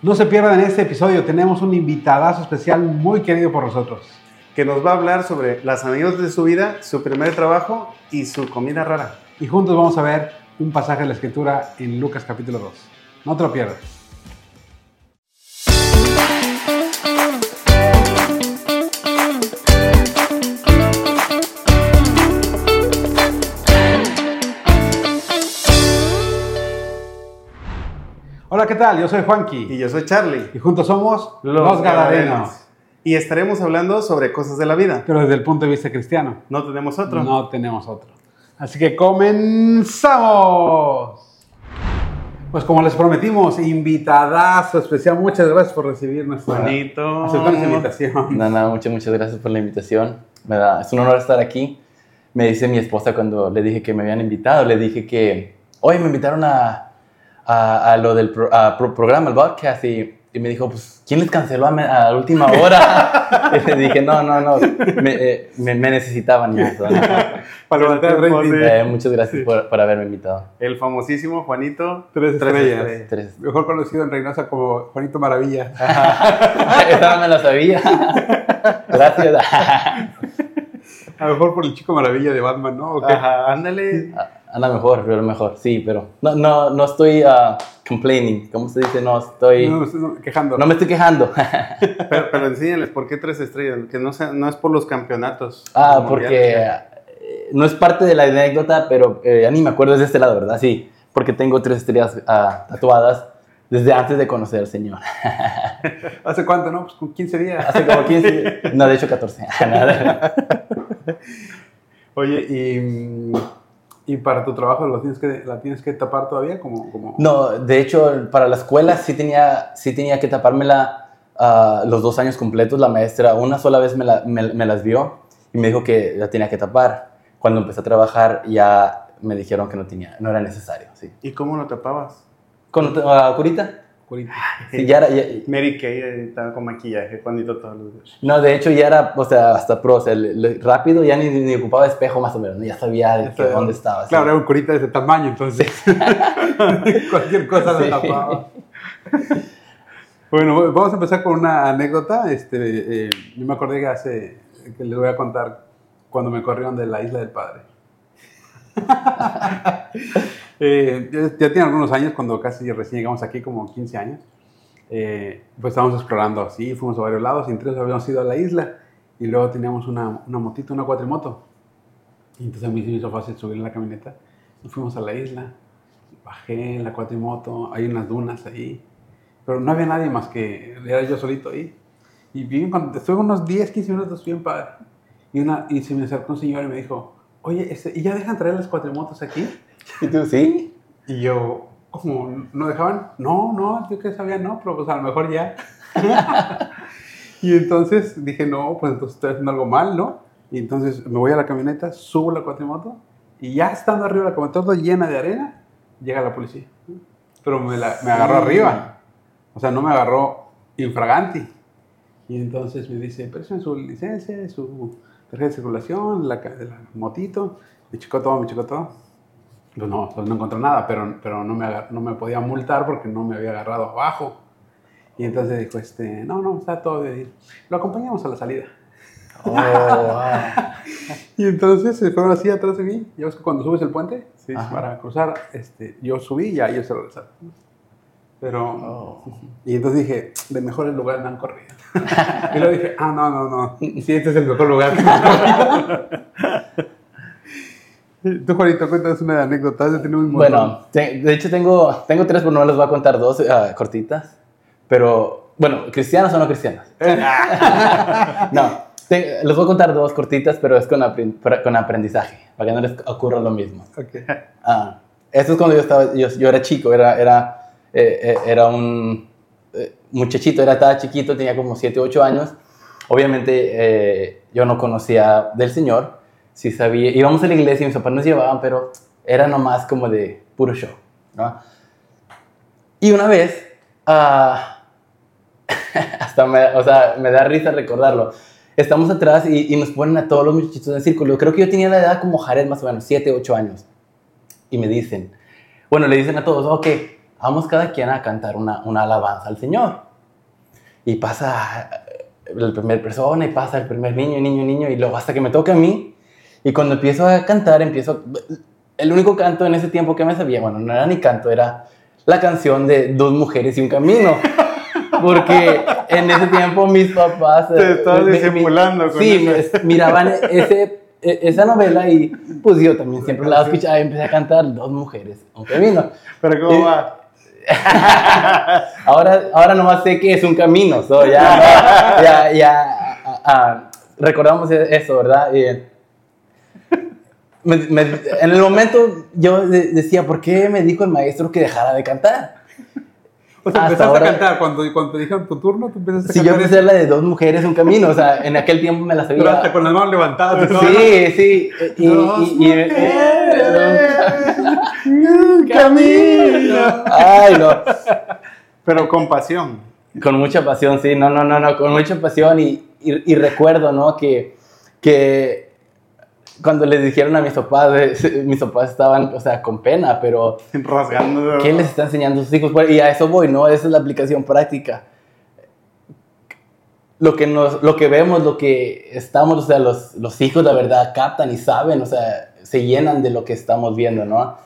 No se pierdan este episodio, tenemos un invitadazo especial muy querido por nosotros. Que nos va a hablar sobre las anécdotas de su vida, su primer trabajo y su comida rara. Y juntos vamos a ver un pasaje de la escritura en Lucas capítulo 2. No te lo pierdas. Hola, ¿qué tal? Yo soy Juanqui. Y yo soy Charlie. Y juntos somos Los, Gadarenos. Y estaremos hablando sobre cosas de la vida. Pero desde el punto de vista cristiano. No tenemos otro. No tenemos otro. Así que comenzamos. Pues como les prometimos, invitadazo especial. Muchas gracias por recibir nuestra Bonito. aceptar nuestra invitación. No, no, muchas, muchas gracias por la invitación. Me da, es un honor estar aquí. Me dice mi esposa cuando le dije que me habían invitado, le dije que hoy me invitaron a, a, a lo del pro- a pro- programa, el podcast, y, y me dijo, pues, ¿quién les canceló a, me- a la última hora? y le dije, no, no, no, me, eh, me, me necesitaban. y eso, ¿no? Para levantar el rating. Sí. Eh, muchas gracias Sí. por, por haberme invitado. El famosísimo Juanito. Tres estrellas. Tres. Mejor conocido en Reynosa como Juanito Maravilla. Esta no me lo sabía. Gracias. A lo mejor por el chico Maravilla de Batman, ¿no? Ajá, ándale. Anda mejor, pero mejor, sí, pero no, no, no estoy ah, complaining, ¿cómo se dice? No estoy, No, no, quejando. no me estoy quejando. Pero, pero enséñales, ¿por qué tres estrellas? Que no, sea- no es por los campeonatos. ah, porque eh, no es parte de la anécdota, pero eh, ya ni me acuerdo es de este lado, ¿verdad? Sí, porque tengo tres estrellas ah, tatuadas desde antes de conocer al Señor. ¿Hace cuánto, no? Pues con 15 días. Hace como 15, no, de hecho 14. Nada. Oye, y, y para tu trabajo lo tienes que, la tienes que tapar todavía como... como... No, de hecho, para la escuela sí tenía, sí tenía que tapármela ah, los dos años completos. La maestra una sola vez me, la- me- me las vio y me dijo que la tenía que tapar. Cuando empecé a trabajar ya me dijeron que no, tenía, no era necesario. Sí. ¿Y cómo lo tapabas? ¿Con ah, curita? Curita. Sí, ya era, ya- Mary Kay estaba con maquillaje, Juanito todos los días. no, de hecho ya era, o sea, hasta pro, o sea, le- le- rápido, ya ni, ni ocupaba espejo más o menos, ¿no? ya sabía de que dónde estaba. Claro, era un curita de ese tamaño, entonces. Cualquier cosa Sí. lo tapaba. Bueno, vamos a empezar con una anécdota. Este, eh, yo me acordé que hace, que les voy a contar cuando me corrieron de la isla del padre. Eh, ya, tiene algunos años, cuando casi recién llegamos aquí, como 15 años. eh, pues estábamos explorando así, fuimos a varios lados y entre ellos habíamos ido a la isla y luego teníamos una, una motito, una cuatrimoto. Y entonces a mí se me hizo fácil subir en la camioneta. Y fuimos a la isla, bajé en la cuatrimoto, hay unas dunas ahí, pero no había nadie más que era yo solito ahí. Y bien, cuando estuve unos 10, 15 minutos bien padre. Y, una, y se me acercó un señor y me dijo, oye, este, ¿y ya dejan traer las cuatrimotos aquí? ¿Y tú sí? Y yo, ¿cómo? ¿No dejaban? No, no, yo que sabía, no, pero pues a lo mejor ya. y entonces dije, no, pues entonces estoy haciendo algo mal, ¿no? Y entonces me voy a la camioneta, subo la cuatrimoto y ya estando arriba de la camioneta, llena de arena, llega la policía. Pero me, la- me agarró arriba. O sea, no me agarró infraganti. Y entonces me dice, préstame su licencia, su tarjeta de circulación, la, la motito. Me checó todo, me checó todo. Pues no, pues no encontró nada, pero, pero no, me no me podía multar porque no me había agarrado abajo. Y entonces dijo, este, no, no, está todo bien. Lo acompañamos a la salida. Oh, wow. Y entonces se fueron así atrás de mí. Ya ves que cuando subes el puente, Sí, para cruzar, este, yo subí y ya ellos se regresaron. Pero, Oh. y entonces dije, de mejores lugares me han corrido. y luego dije, ah, no, no, no, sí, este es el mejor lugar que me han corrido. Tú, Juanito, cuéntanos una anécdota. Has un. Bueno, te- de hecho tengo, tengo tres, pero no les voy a contar dos ah, cortitas. Pero, bueno, ¿cristianas o no cristianas? no, te- les voy a contar dos cortitas, pero es con, con aprendizaje, para que no les ocurra lo mismo. Ok. Ah, esto es cuando yo, estaba, yo, yo era chico, era, era, eh, eh, era un eh, muchachito, era, estaba chiquito, tenía como 7, 8 años. Obviamente yo no conocía del Señor, sí sabía, íbamos a la iglesia y mis papás nos llevaban, pero era nomás como de puro show. ¿no? Y una vez, ah, hasta me, o sea, me da risa recordarlo. Estamos atrás y, y nos ponen a todos los muchachitos en círculo. Creo que yo tenía la edad como Jared, más o menos, 7, 8 años. Y me dicen, bueno, le dicen a todos, ok, vamos cada quien a cantar una, una alabanza al Señor. Y pasa la primera persona y pasa el primer niño, niño, niño, y luego hasta que me toca a mí. Y cuando empiezo a cantar, empiezo... El único canto en ese tiempo que me sabía, bueno, no era ni canto, era la canción de Dos mujeres y un camino. Porque en ese tiempo mis papás... Te estabas eh, me- disimulando con Sí, eso. miraban ese, e- esa novela y pues yo también siempre la escuchaba y empecé a cantar Dos mujeres, un camino. Pero ¿cómo Y- va? Ahora, ahora nomás sé que es un camino, so, ya, ya, ya, ah, ah, recordamos eso, ¿verdad? Y, me- me- en el momento yo de- decía, ¿por qué me dijo el maestro que dejara de cantar? O sea, empezaste ahora- a cantar. Cuando, cuando te dijeron tu turno, tú empezaste a Si yo cantar. empecé la de dos mujeres, un camino, o sea, en aquel tiempo me la Pero hasta sabía. con las manos levantadas. Sí, sí. Y, Dos y- y- camino. Ay, no. Pero con pasión. Con mucha pasión, sí, no, no, no, no, con mucha pasión y, y- y recuerdo, ¿no? Que, que cuando les dijeron a mis papás, mis papás estaban, o sea, con pena, pero Rasgando. ¿qué les está enseñando a sus hijos? Y a eso voy, ¿no? Esa es la aplicación práctica. Lo que, nos, lo que vemos, lo que estamos, o sea, los, los hijos, la verdad, captan y saben, o sea, se llenan de lo que estamos viendo, ¿no?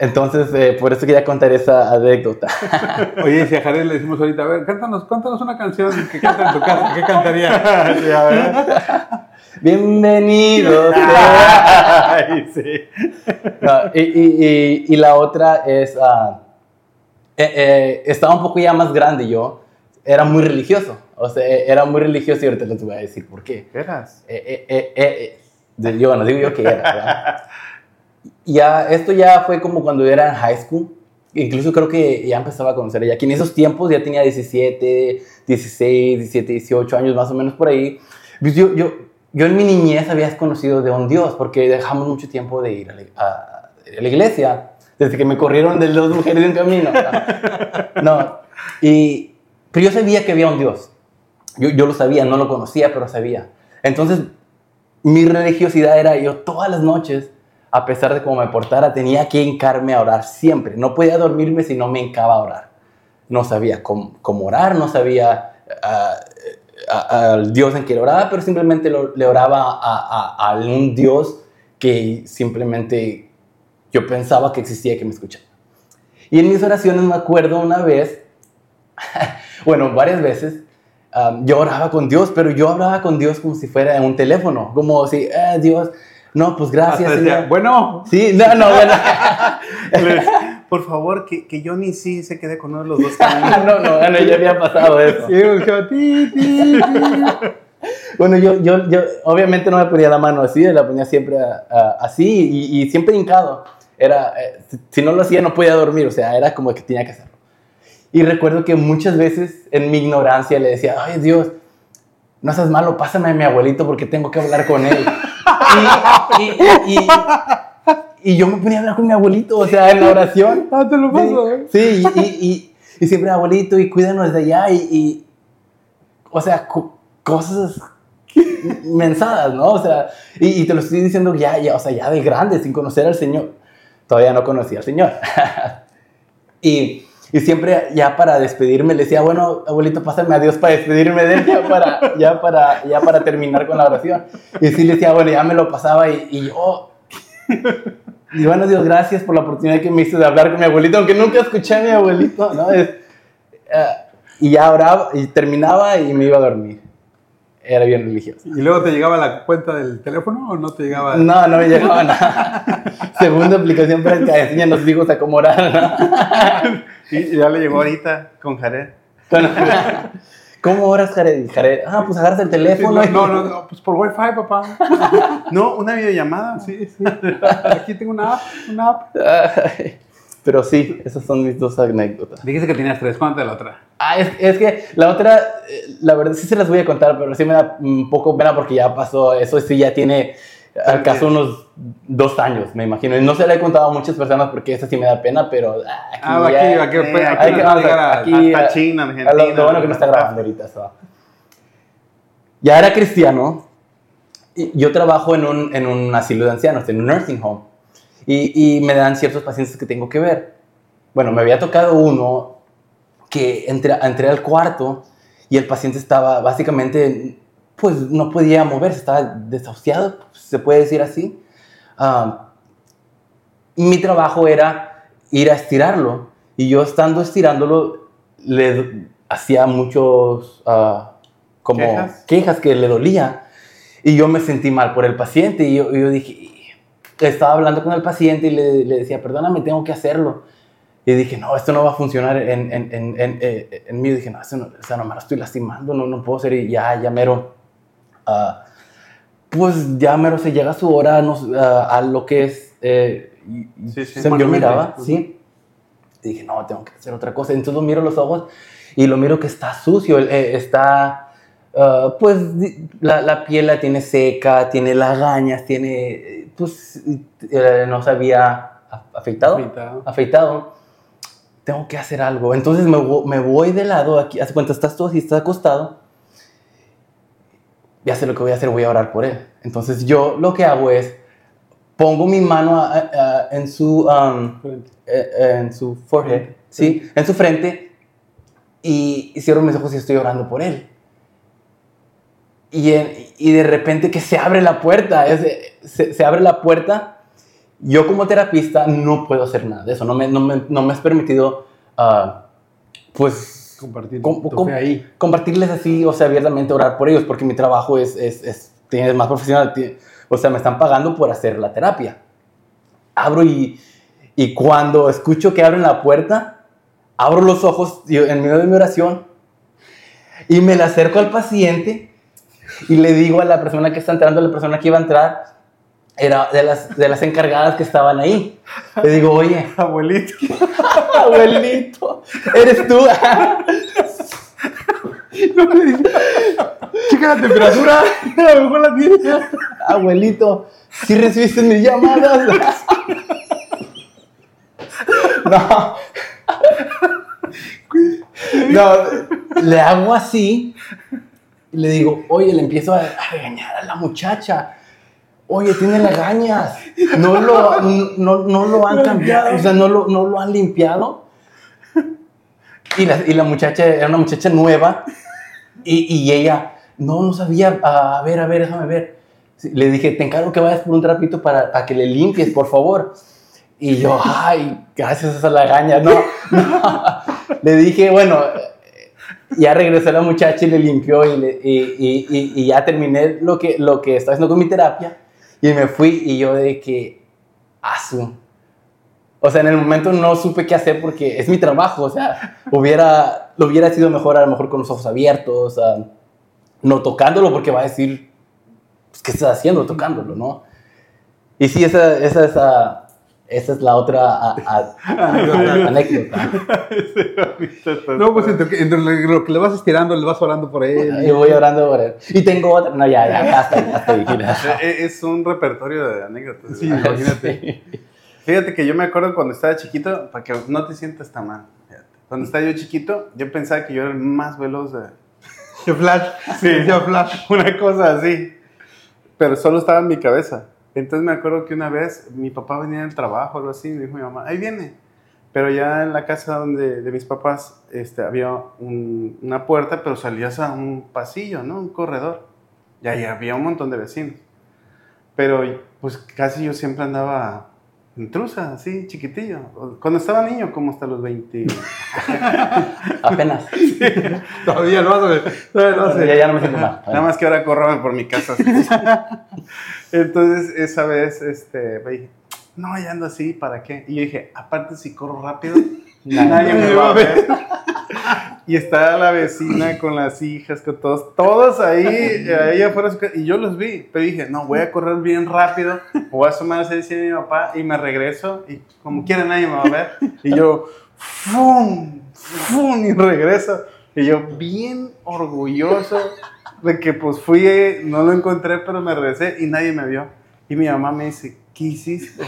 Entonces, eh, por eso quería contar esa anécdota. Oye, si a Jared le decimos ahorita, a ver, cántanos, cántanos una canción que canta en tu casa, ¿qué cantaría? Ya ves. Bienvenidos. sea. Ay, sí. No, y, y- y- y la otra es, eh, eh, estaba un poco ya más grande yo, era muy religioso, o sea, era muy religioso y ahorita les voy a decir por qué. ¿Eras? Eh, yo no digo yo que era, ¿verdad? Ya, esto ya fue como cuando yo era en high school, incluso creo que ya empezaba a conocer ella, que en esos tiempos ya tenía 17, 16, 17, 18 años más o menos por ahí. Pues yo, yo, yo en mi niñez había conocido de un Dios, porque dejamos mucho tiempo de ir a la, a la iglesia, desde que me corrieron de dos mujeres de un camino. No, y, pero yo sabía que había un Dios. Yo, yo lo sabía, no lo conocía, pero sabía. Entonces, mi religiosidad era yo todas las noches, a pesar de cómo me portara, tenía que hincarme a orar siempre. No podía dormirme si no me hincaba a orar. No sabía cómo, cómo orar, no sabía ah, a- al Dios en que le oraba, pero simplemente lo- le oraba a, a- a un Dios que simplemente yo pensaba que existía y que me escuchaba. Y en mis oraciones me acuerdo una vez, bueno, varias veces, yo oraba con Dios, pero yo hablaba con Dios como si fuera un teléfono, como si, eh, Dios, no, pues gracias, bueno, Sí, no, no, bueno. Por favor, que, que Johnny sí se quede con uno de los dos no, no, bueno, ya había pasado eso. sí, ti, ti. Bueno, yo, yo, yo obviamente no me ponía la mano así, la ponía siempre ah, ah, así y, y siempre hincado. Era, eh, si no lo hacía no podía dormir, o sea, era como que tenía que hacerlo. Y recuerdo que muchas veces en mi ignorancia le decía, ay Dios, no seas malo, pásame a mi abuelito porque tengo que hablar con él. Y, y- y- y yo me ponía a hablar con mi abuelito, o sea, en la oración. Ah, te lo paso, ¿eh? Sí, y, y, siempre abuelito, y cuídanos de allá, y, o sea, co- cosas mensadas, ¿no? O sea, y, y te lo estoy diciendo ya, ya, o sea, ya de grande, sin conocer al Señor. Todavía no conocía al Señor. y, y siempre ya para despedirme le decía, bueno, abuelito, pásame a Dios para despedirme de él, ya para, ya para, ya para terminar con la oración. Y sí le decía, bueno, ya me lo pasaba y, y yo... Y bueno, Dios, gracias por la oportunidad que me hizo de hablar con mi abuelito, aunque nunca escuché a mi abuelito, ¿no? Es, eh, y ya oraba, y terminaba y me iba a dormir. Era bien religioso. ¿Y luego te llegaba la cuenta del teléfono o no te llegaba? No, no me llegaba nada. Segunda aplicación práctica, enseña a los hijos a cómo orar. ¿no? Y ya le llegó ahorita con Jared. ¿Cómo oras, Jared? Jared, ah, pues agarras el Sí, teléfono. no, y- no, no, no, pues por wifi, papá. No, una videollamada. Sí, sí. Aquí tengo una app, una app. Pero sí, esas son mis dos anécdotas. Dijiste que tenías tres, ¿cuánto de la otra? Ah, es, es que la otra, eh, la verdad sí se las voy a contar, pero sí me da un poco pena porque ya pasó, eso sí ya tiene acaso unos dos años, me imagino. Y no se la he contado a muchas personas porque esa sí me da pena, pero ah, aquí Ah, aquí, ya- aquí, eh, aquí, a llegar a- aquí- Hasta a- China, lo, Argentina. lo bueno que no está grabando ahorita. so. Ya era cristiano. y yo trabajo en un, en un asilo de ancianos, en un nursing home. Y, y me dan ciertos pacientes que tengo que ver. bueno, me había tocado uno que entré, entré al cuarto y el paciente estaba básicamente, pues no podía moverse, estaba desahuciado, se puede decir así. Ah, mi trabajo era ir a estirarlo y yo estando estirándolo le hacía muchos ah, como ¿Quejas? quejas que le dolía y yo me sentí mal por el paciente y yo, y yo dije, estaba hablando con el paciente y le, le decía, perdóname, tengo que hacerlo. Y dije, no, esto no va a funcionar en, en, en, en, eh, en mí. dije, no, esto no, o sea, nomás estoy lastimando, no, no puedo ser. Y ya, ya mero, ah, pues ya mero se llega su hora no, ah, a lo que es. eh, Sí, sí. se- yo miraba, sí. Y dije, no, tengo que hacer otra cosa. Entonces lo miro a los ojos y lo miro que está sucio, eh, está. ah, pues la, la piel la tiene seca, tiene lagañas, tiene. Pues eh, no se había afeitado Afeitado. afeitado, tengo que hacer algo. Entonces me, vo- me voy de lado, aquí, hace cuenta, estás tú así, estás acostado. Ya sé lo que voy a hacer, voy a orar por él. Entonces yo lo que hago es, pongo mi mano a- a- en su, um, Frente. eh, eh, en su forehead, ¿sí? En su frente, y, y cierro mis ojos y estoy orando por él. Y, en- y de repente que se abre la puerta, es- se, se abre la puerta. Yo como terapista no puedo hacer nada de eso, no me, no me, no me es permitido, ah, pues, Compartir com- com- ahí. compartirles así, o sea, abiertamente orar por ellos, porque mi trabajo es, es, es, es más profesional, o sea, me están pagando por hacer la terapia. Abro y, y cuando escucho que abren la puerta, abro los ojos en medio de mi oración y me le acerco al paciente y le digo a la persona que está entrando, a la persona que iba a entrar, era de las, de las encargadas que estaban ahí. Le digo, oye, Abuelito. abuelito, eres tú. Checa la temperatura. A lo mejor la tiene. Abuelito, si recibiste mis llamadas. No. No, le hago así y le digo, oye, le empiezo a, a regañar a la muchacha. Oye, tiene lagañas. No lo, no, no lo han cambiado, o sea, no lo, no lo han limpiado. Y la, y la muchacha era una muchacha nueva y, y ella, no, no sabía, a ver, a ver, déjame ver. Le dije, te encargo que vayas por un trapito para, para que le limpies, por favor. Y yo, ay, gracias a esa lagaña. No, no. Le dije, bueno, ya regresó la muchacha y le limpió y, le- y, y- y- ya terminé lo que, lo que estaba haciendo con mi terapia. Y me fui y yo de que, asu. O sea, en el momento no supe qué hacer porque es mi trabajo. O sea, hubiera, lo hubiera sido mejor a lo mejor con los ojos abiertos, ah, no tocándolo porque va a decir, pues, ¿qué estás haciendo tocándolo, no? Y sí, esa, esa, esa, esa es la otra a- a- a- anécdota. No, pues entre, entre lo que le vas estirando, le vas orando por él. Y voy orando por él. Y tengo otra. No, ya, ya, hasta hasta mira. Eh, Es un repertorio de anécdotas. Sí, imagínate. Fíjate que yo me acuerdo cuando estaba chiquito, para que no te sientas tan mal. fíjate. Cuando estaba yo chiquito, yo pensaba que yo era el más veloz de... Flash. Sí. Decía Flash. Una cosa así. Pero solo estaba en mi cabeza. Entonces me acuerdo que una vez mi papá venía del trabajo algo así, me dijo mi mamá, ahí viene. Pero ya en la casa donde, de mis papás este, había un- una puerta, pero salías a un pasillo, ¿no? Un corredor. Y ahí había un montón de vecinos. Pero pues casi yo siempre andaba intrusa, así, chiquitillo. Cuando estaba niño, como hasta los 20. Apenas. Todavía no hace. Todavía no hace. Ya, ya no me siento mal. Nada más que ahora corro por mi casa. Entonces, esa vez, este, me dije, no, ya ando así, ¿para qué? Y yo dije, aparte, si corro rápido, nadie me va a ver. Y está la vecina con las hijas, con todos, todos ahí, ahí afuera, de su casa, y yo los vi, pero dije, no, voy a correr bien rápido, voy a asomar a decir a mi papá, y me regreso, y como quiera nadie me va a ver, y yo, ¡fum! ¡fum! y regreso, y yo bien orgulloso de que pues fui, no lo encontré, pero me regresé, y nadie me vio, y mi mamá me dice, ¿qué hiciste?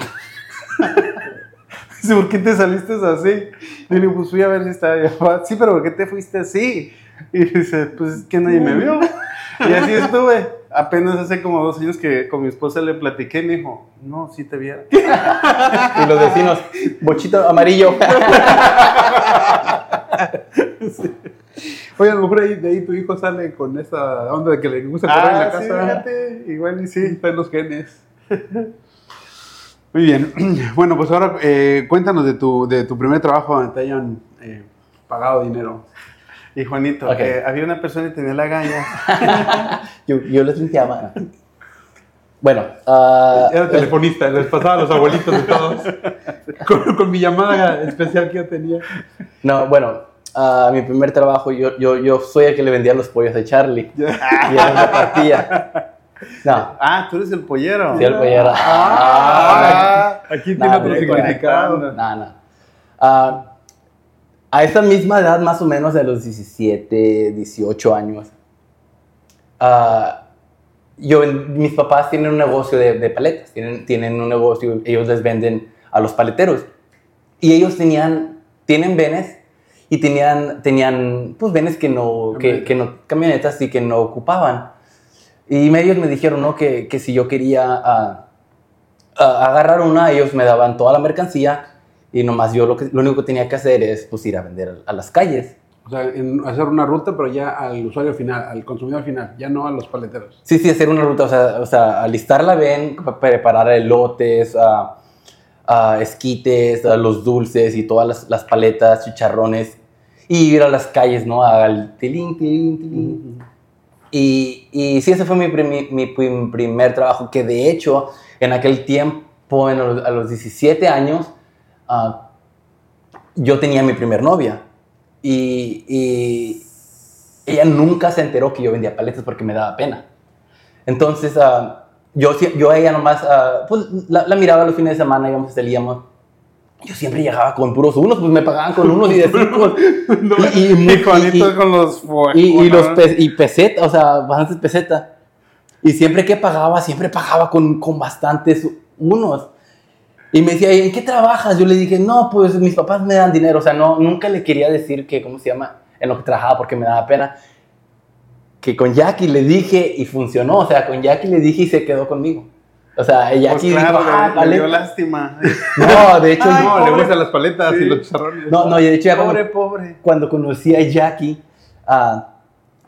Dice, ¿por qué te saliste así? Y le digo, pues fui a ver si estaba mi papá. Sí, pero ¿por qué te fuiste así? Y dice, pues es que nadie me vio. Y así estuve, Apenas hace como dos años que con mi esposa le platiqué y me dijo, no, sí te viera. Y los vecinos, bochito amarillo. Oye, a lo mejor ahí, de ahí tu hijo sale con esa onda de que le gusta correr en la Ah, sí, casa. fíjate, igual y sí. Está en los genes. Muy bien. Bueno, pues ahora eh, cuéntanos de tu, de tu primer trabajo donde te hayan eh, pagado dinero. Y Juanito, Ok. eh, había una persona y tenía la gaña. Yo, yo les limpiaba. Bueno, ah, Era telefonista, les pasaba a los abuelitos de todos. Con, con mi llamada especial que yo tenía. no, bueno, ah, mi primer trabajo, yo, yo, yo soy el que le vendía los pollos de Charlie. Y él repartía. No, Ah, tú eres el pollero. sí, el pollero. Ah, Aquí No, tiene otro significado. No, no. Ah, a esa misma edad, más o menos, de los 17, 18 años, ah, yo, mis papás tienen un negocio de, de paletas, tienen, tienen un negocio, ellos les venden a los paleteros. Y ellos tenían, tienen venes y tenían, tenían pues, venes que no, que, que no, camionetas y que no ocupaban. Y ellos me dijeron, ¿no? Que, que si yo quería ah, ah, agarrar una, ellos me daban toda la mercancía y nomás yo lo, que, lo único que tenía que hacer es pues ir a vender a las calles. O sea, en hacer una ruta, pero ya al usuario final, al consumidor final, ya no a los paleteros. Sí, sí, hacer una ruta, o sea, o sea alistar la ven, preparar elotes, ah, ah, esquites, ah, los dulces y todas las, las paletas, chicharrones, y ir a las calles, ¿no? Al tilín, tilín, tilín. Y, y sí, ese fue mi, mi prim- primer trabajo, que de hecho, en aquel tiempo, en los- a los 17 años, ah, yo tenía mi primer novia. Y, y ella nunca se enteró que yo vendía paletas porque me daba pena. Entonces, ah, yo, yo a ella nomás, ah, pues la, la miraba los fines de semana, íbamos, salíamos. Yo siempre llegaba con puros unos, pues me pagaban con unos y de cinco. y, y, mu- Y Juanito y- con los... y, y los pe- y pesetas, o sea, bastantes pesetas. Y siempre que pagaba, siempre pagaba con, con bastantes unos. Y me decía, ¿y en qué trabajas? Yo le dije, no, pues mis papás me dan dinero. O sea, no, nunca le quería decir que, ¿cómo se llama? En lo que trabajaba porque me daba pena. Que con Jackie le dije y funcionó. O sea, con Jackie le dije y se quedó conmigo. O sea, Pues Jackie claro, dijo, ah, le, le dio paleta". lástima. No, de hecho, Ay, no, yo- le pobre. gustan las paletas Sí. y los chicharrones. no, no, y de hecho ya cuando- Pobre, pobre. cuando conocí a Jackie, ah,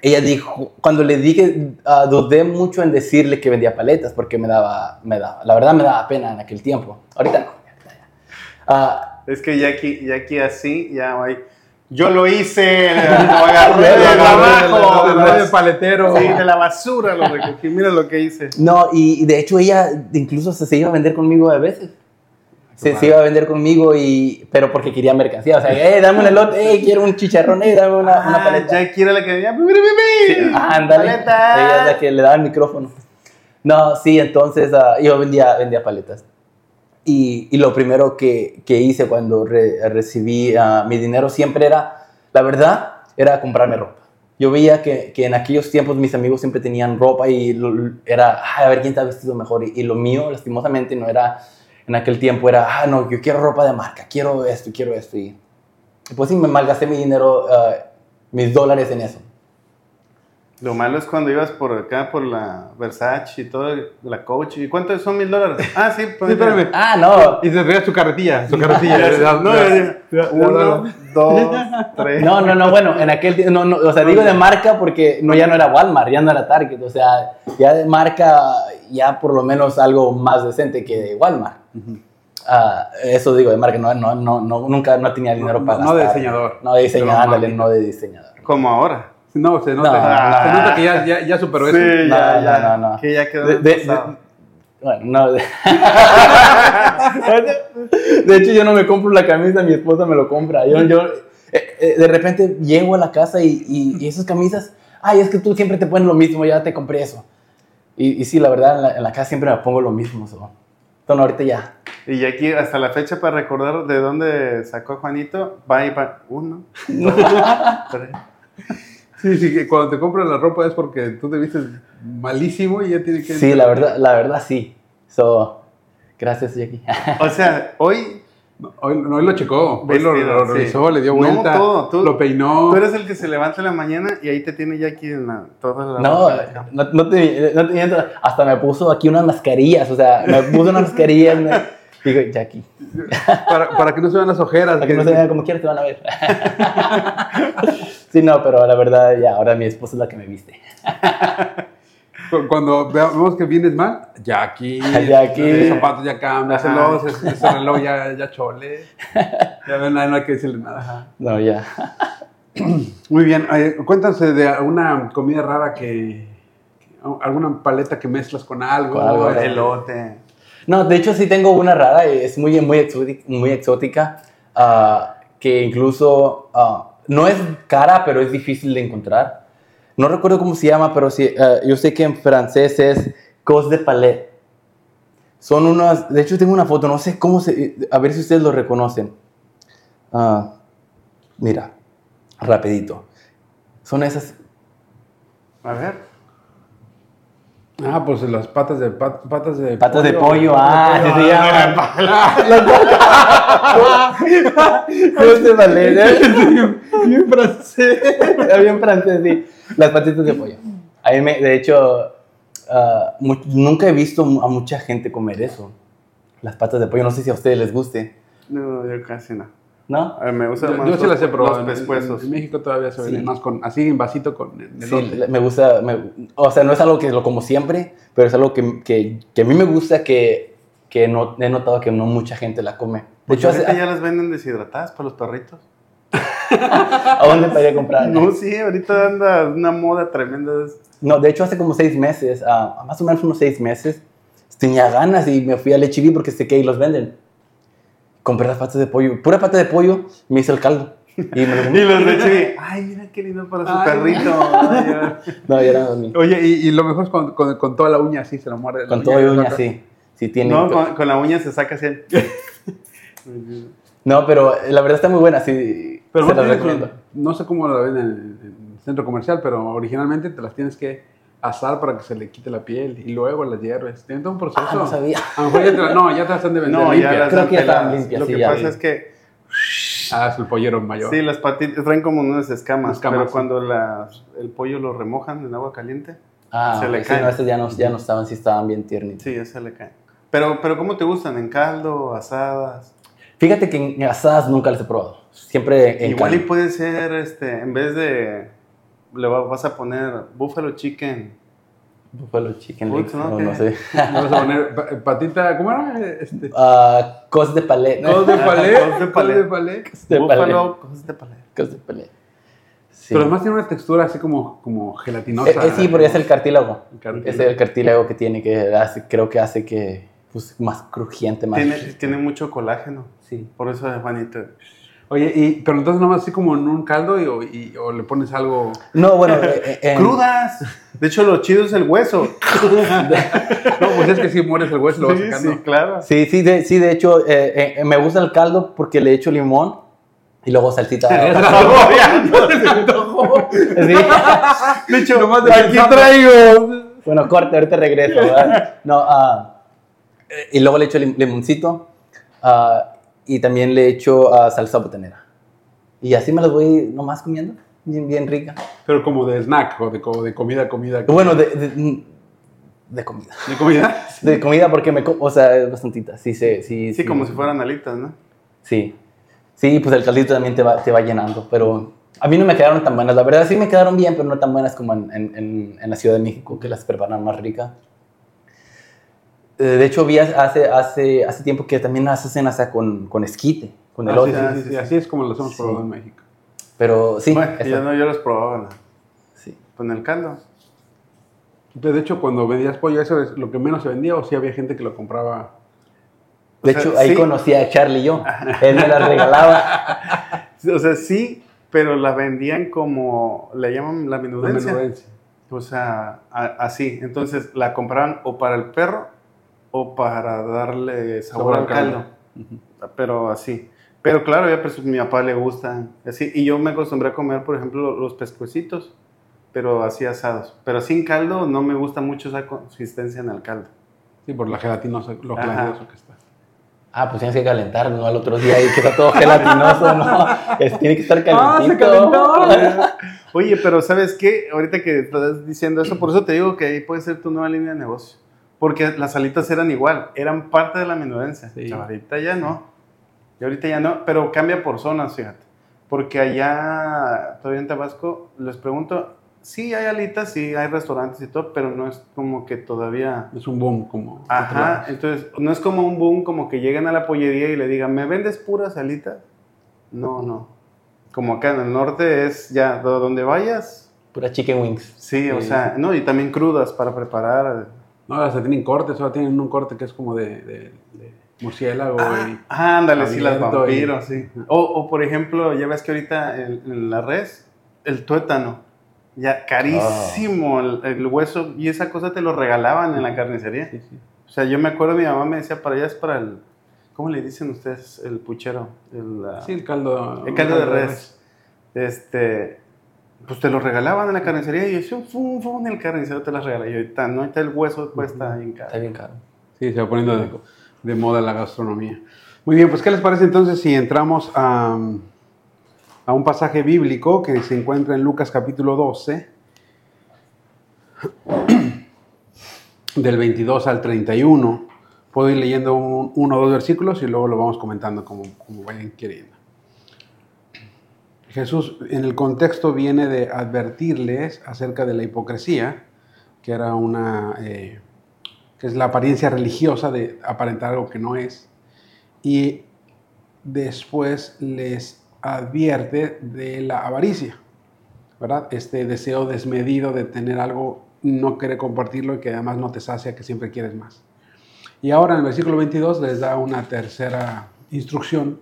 ella dijo, cuando le dije, ah, dudé mucho en decirle que vendía paletas porque me daba, me daba, la verdad me daba pena en aquel tiempo. Ahorita no. Ah, Es que Jackie, Jackie así, ya hay. Yo lo hice, lo agarré del abajo, radio paletero. Sí, de la basura lo recogí. Mira lo que hice. no, y, y de hecho ella incluso se, se iba a vender conmigo a veces. Se, se padre. iba a vender conmigo, y, pero porque quería mercancía. O sea, eh, dame un elote, eh, quiero un chicharrón, eh, dame una, una Ah, paleta. Jackie era la que decía, "Pi, pi, pi, pi". Ah, ándale. Paleta. Ella es la que le daba el micrófono. No, sí, entonces ah, yo vendía, vendía paletas. Y, y lo primero que, que hice cuando re- recibí ah, mi dinero siempre era, la verdad, era comprarme ropa. Yo veía que, que en aquellos tiempos mis amigos siempre tenían ropa y lo- era, "Ay, a ver quién está vestido mejor. Y, y lo mío, lastimosamente, no era, en aquel tiempo era, ah, no, yo quiero ropa de marca, quiero esto, quiero esto. Y pues sí, me malgasté mi dinero, ah, mis dólares en eso. Lo malo es cuando ibas por acá, por la Versace y todo, la Coach. ¿Y cuántos son mil dólares? Ah, sí, pues. Sí, espérame. Ah, no, Y se traía su carretilla, su carretilla. No, ya, Uno, dos, tres. No, no, no, bueno, en aquel tiempo, no, no, o sea, digo de marca porque no, ya no era Walmart, ya no era Target, o sea, ya de marca, ya por lo menos algo más decente que de Walmart. Ah, eso digo de marca, no, no, no, no, nunca no tenía dinero No, para no de gastar. diseñador. No de diseñador, ándale, no de diseñador. Como ahora. No, se nota. No, se no. nota que ya, ya, ya superó Sí, eso. ya, No, ya. no, no, no. Que ya quedó De-. Bueno, no. De... de hecho, yo no me compro la camisa, mi esposa me lo compra. Yo, yo eh, eh, de repente llego a la casa y, y, y esas camisas, ay, es que tú siempre te pones lo mismo, ya te compré eso. Y, y sí, la verdad, en la, en la casa siempre me pongo lo mismo. So. Entonces, ahorita ya. Y aquí, hasta la fecha, para recordar de dónde sacó Juanito, va y va. Uno, dos, tres. Sí, sí, que cuando te compras la ropa es porque tú te vistes malísimo y ya tiene que... Sí, la verdad, la verdad, sí. So, gracias, Jackie. O sea, hoy No, hoy, no, hoy lo checó, hoy lo, lo sí. revisó, le dio No, vuelta, todo, tú- lo peinó. Tú eres el que se levanta en la mañana y ahí te tiene ya aquí en la, toda la No, no, no te, no te- hasta me puso aquí unas mascarillas, o sea, me puso unas mascarillas. Me, digo, Jackie, para, para que no se vean las ojeras. para que no se vean como quieras, te van a ver. sí, no, pero la verdad, ya, ahora mi esposa es la que me viste. Cu- Cuando vemos que vienes mal, Ya aquí. los zapatos ya cambian, ese, ese, reloj ya, ya chole. Ya ven, no hay que decirle nada. No, ya. Muy bien, eh, cuéntanos de alguna comida rara que, alguna paleta que mezclas con algo. Con algo, Elote. No, de hecho sí tengo una rara, es muy, muy exótica, ah, que incluso ah, no es cara, pero es difícil de encontrar. No recuerdo cómo se llama, pero sí, ah, yo sé que en francés es cos de palais. Son unas, de hecho tengo una foto, no sé cómo se, a ver si ustedes lo reconocen. Mira, rapidito. Son esas, A ver. Ah, pues las patas de pat- patas de patas de pollo, ah, Patas de se llama. Palais, ¿eh? Bien francés. Bien francés, sí. Las patitas de pollo. A mí me, de hecho, mu- nunca he visto a mucha gente comer eso. Las patas de pollo. No sé si a ustedes les guste. No, yo casi no. ¿No? Ver, me gustan Yo, más yo sí los- las he probado. Los En, pescuezos. en México todavía se venden Sí. más con, así en vasito con el Sí, me gusta. me- o sea, no es algo que lo como siempre, pero es algo que, que, que a mí me gusta que, que no, he notado que no mucha gente la come. De Pues hecho, hace- ahorita ya las venden deshidratadas para los perritos. ¿a dónde para ir a comprar? No, sí, ahorita anda una moda tremenda. No, de hecho hace como seis meses, ah, más o menos unos seis meses, tenía ganas y me fui al HB porque sé que ahí los venden. Compré las patas de pollo, pura pata de pollo, me hice el caldo. Y me lo comí. Y los ay, mira qué lindo para su Ay. perrito. Ay. No, ya era mío. Oye, y, y lo mejor es con, con, con toda la uña así, se lo muerde. la Con todo y le uña, saca. sí. Sí tiene. No, No, con, con la uña se saca así. pero la verdad está muy buena, sí. Pero se no, las recomiendo. no sé cómo la ven en el, en el centro comercial, pero originalmente te las tienes que asar para que se le quite la piel y luego las hierves. Tiene todo un proceso. Ah, no sabía. A lo mejor ya te la- no, ya te las han de vender No, ya limpias. las Creo que ya peladas. limpias, Lo sí, que ya. pasa es que Ah, es el pollero mayor. sí, las patitas traen como unas escamas, Escamas, pero sí. cuando las- el pollo lo remojan en agua caliente, Ah, Se le sí, caen. no, estos ya no, ya no estaban, sí estaban bien tiernitos. sí, ya se le cae. Pero, pero ¿cómo te gustan? ¿En caldo, asadas? Fíjate que en asadas nunca las he probado. Siempre en Igual y caldo. puede ser, este, en vez de, le va- vas a poner buffalo chicken. Buffalo chicken legs, ¿no? no, sé. Vamos a poner pa- patita, ¿cómo era? Este, Ah, cos de palé. Cos de palé. Cos de palé. cos de palé. Cos de palé. Búfalo, cosas de palé. Cos de palé. Sí. Pero además tiene una textura así como, como gelatinosa. Eh, eh, sí, porque es el cartílago. El cartílago. Es el cartílago que tiene que hace, creo que hace que pues, más crujiente, más. Tiene, tiene mucho colágeno, Sí. por eso es Juanito. Oye, y, pero entonces nomás así como en un caldo y, o, y- o le pones algo... No, bueno, eh, eh, en- ¡Crudas! De hecho, lo chido es el hueso. No, pues es que si mueres el hueso lo vas sí, sacando. sí, claro. Sí, sí, de, sí, de hecho, eh, eh, me gusta el caldo porque le echo limón y luego salsita. Sí. De hecho, Nomás de aquí traigo. Bueno, corte, ahorita regreso. ¿verdad? No, ah, eh, y luego le echo lim- limoncito ah, y también le echo ah, salsa botanera. Y así me las voy nomás comiendo, bien, bien rica. Pero como de snack o de, co- de comida, comida. Bueno, de, de, de comida. ¿De comida? De comida porque me... O sea, es bastantita. Sí, sí, sí. Sí, como si fueran alitas, ¿no? Sí. Sí, pues el caldito también te va, te va llenando, pero a mí no me quedaron tan buenas. La verdad sí me quedaron bien, pero no tan buenas como en, en- en- en la Ciudad de México, que las preparan más ricas. Eh, de hecho, vi hace, hace, hace tiempo que también las hacen hasta con, con esquite, con Ah, elote. sí, sí, sí, sí, así es como los hemos probado en México. Pero sí, bueno, yo, no, yo los probaba con el caldo. De hecho, cuando vendías pollo, eso es lo que menos se vendía, o sí había gente que lo compraba. De O sea, hecho, ahí sí. conocí a Charlie y yo. Él me las regalaba. O sea, sí, pero la vendían como, le llaman la La menudencia. menudencia. O sea, a- así. Entonces, la compraban o para el perro o para darle sabor, Sabor al al caldo. caldo. Pero así. Pero claro, ya pues a mi papá le gustan. Así. Y yo me acostumbré a comer, por ejemplo, los pescuecitos, pero así asados. Pero sin caldo no me gusta mucho esa consistencia en el caldo. Sí, por la gelatinosa, lo Ajá. gelatinoso que está. Ah, pues tienes que calentar, ¿no? Al otro día y que está todo gelatinoso, ¿no? Es- tiene que estar Ah, se calentito. calentó. Oye, pero ¿sabes qué? Ahorita que estás diciendo eso, por eso te digo que ahí puede ser tu nueva línea de negocio. Porque las alitas eran igual, eran parte de la menudencia. Sí. Ahorita ya no. Y ahorita ya no, pero cambia por zonas, fíjate. Porque allá, todavía en Tabasco, les pregunto, sí hay alitas, sí hay restaurantes y todo, pero no es como que todavía... Es un boom como... Ajá, entonces no es como un boom, como que lleguen a la pollería y le digan, ¿me vendes puras alitas? No, no. Como acá en el norte es ya, do- donde vayas, Pura chicken wings. sí, o Sí. sea, no, y también crudas para preparar. No, hasta tienen cortes, ahora tienen un corte que es como de, de- de murciélago y... Ah, ándale, sí, las abierto y- vampiros, sí. O, o, por ejemplo, ya ves que ahorita en, en la res, el tuétano, ya carísimo el, el hueso, y esa cosa te lo regalaban en la carnicería. Sí, sí. O sea, yo me acuerdo, mi mamá me decía, para allá es para el, ¿cómo le dicen ustedes? El puchero. El, ah, Sí, el caldo... el caldo de res. Este, pues te lo regalaban en la carnicería y yo, fum, fum, el carnicero te las regala. Y ahorita, no, ahorita el hueso cuesta bien Está caro. bien caro. Sí, se va poniendo de, de moda la gastronomía. Muy bien, pues ¿qué les parece entonces si entramos a, a un pasaje bíblico que se encuentra en Lucas capítulo 12, del 22 al 31? Puedo ir leyendo un- uno o dos versículos y luego lo vamos comentando como, como vayan queriendo. Jesús en el contexto viene de advertirles acerca de la hipocresía, que era una... eh, que es la apariencia religiosa de aparentar algo que no es, y después les advierte de la avaricia, ¿verdad? Este deseo desmedido de tener algo, no querer compartirlo y que además no te sacia, que siempre quieres más. Y ahora en el versículo 22 les da una tercera instrucción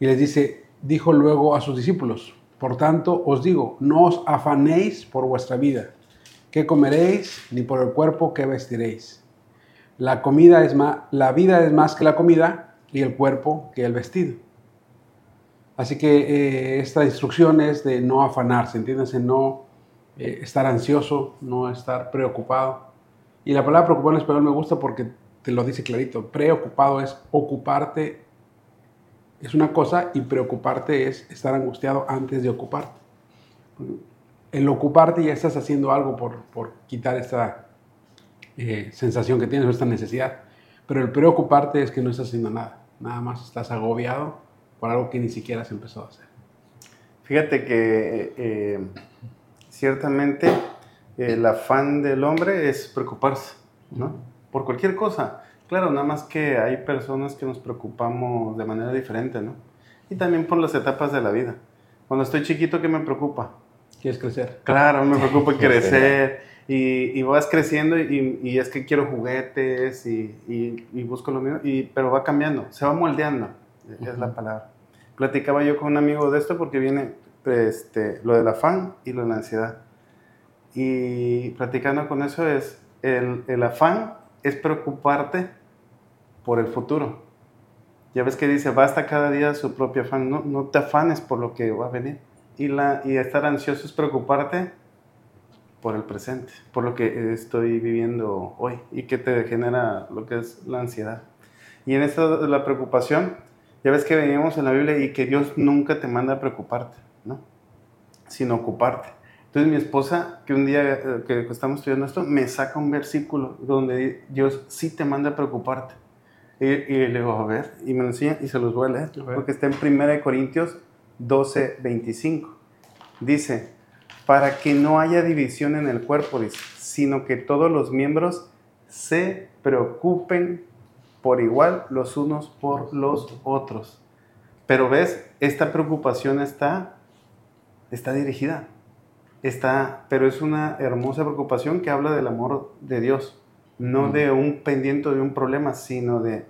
y les dice, dijo luego a sus discípulos, por tanto os digo, no os afanéis por vuestra vida, qué comeréis, ni por el cuerpo qué vestiréis. La comida es más, la vida es más que la comida y el cuerpo que el vestido. Así que eh, esta instrucción es de no afanarse, entiéndase, no eh, estar ansioso, no estar preocupado. Y la palabra preocupado en español me gusta porque te lo dice clarito. Preocupado es ocuparte, es una cosa, y preocuparte es estar angustiado antes de ocuparte. El ocuparte ya estás haciendo algo por, por quitar esta eh, sensación que tienes o esta necesidad. Pero el preocuparte es que no estás haciendo nada. Nada más estás agobiado por algo que ni siquiera has empezado a hacer. Fíjate que eh, ciertamente el afán del hombre es preocuparse, ¿no? Por cualquier cosa. Claro, nada más que hay personas que nos preocupamos de manera diferente, ¿no? Y también por las etapas de la vida. Cuando estoy chiquito, ¿qué me preocupa? ¿Quieres crecer? Claro, me preocupa crecer y, y vas creciendo y, y es que quiero juguetes y, y- y busco lo mío, y, pero va cambiando, se va moldeando, es la palabra. Platicaba yo con un amigo de esto porque viene este, lo del afán y lo de la ansiedad. Y platicando con eso es, el, el afán es preocuparte por el futuro. Ya ves que dice, basta cada día su propio afán, no, no te afanes por lo que va a venir. Y, la, y estar ansioso es preocuparte por el presente, por lo que estoy viviendo hoy y que te genera lo que es la ansiedad. Y en esto la preocupación, ya ves que veníamos en la Biblia y que Dios nunca te manda a preocuparte, ¿no? Sino ocuparte. Entonces mi esposa, que un día eh, que estamos estudiando esto, me saca un versículo donde Dios sí te manda a preocuparte. Y, y le digo, a ver, y me lo enseña y se los voy a leer, A porque está en 1 Corintios 12, 25. Dice, para que no haya división en el cuerpo, dice, sino que todos los miembros se preocupen por igual los unos por los otros. Pero ves, esta preocupación está, está dirigida. Está, pero es una hermosa preocupación que habla del amor de Dios, no Mm. de un pendiente de un problema, sino de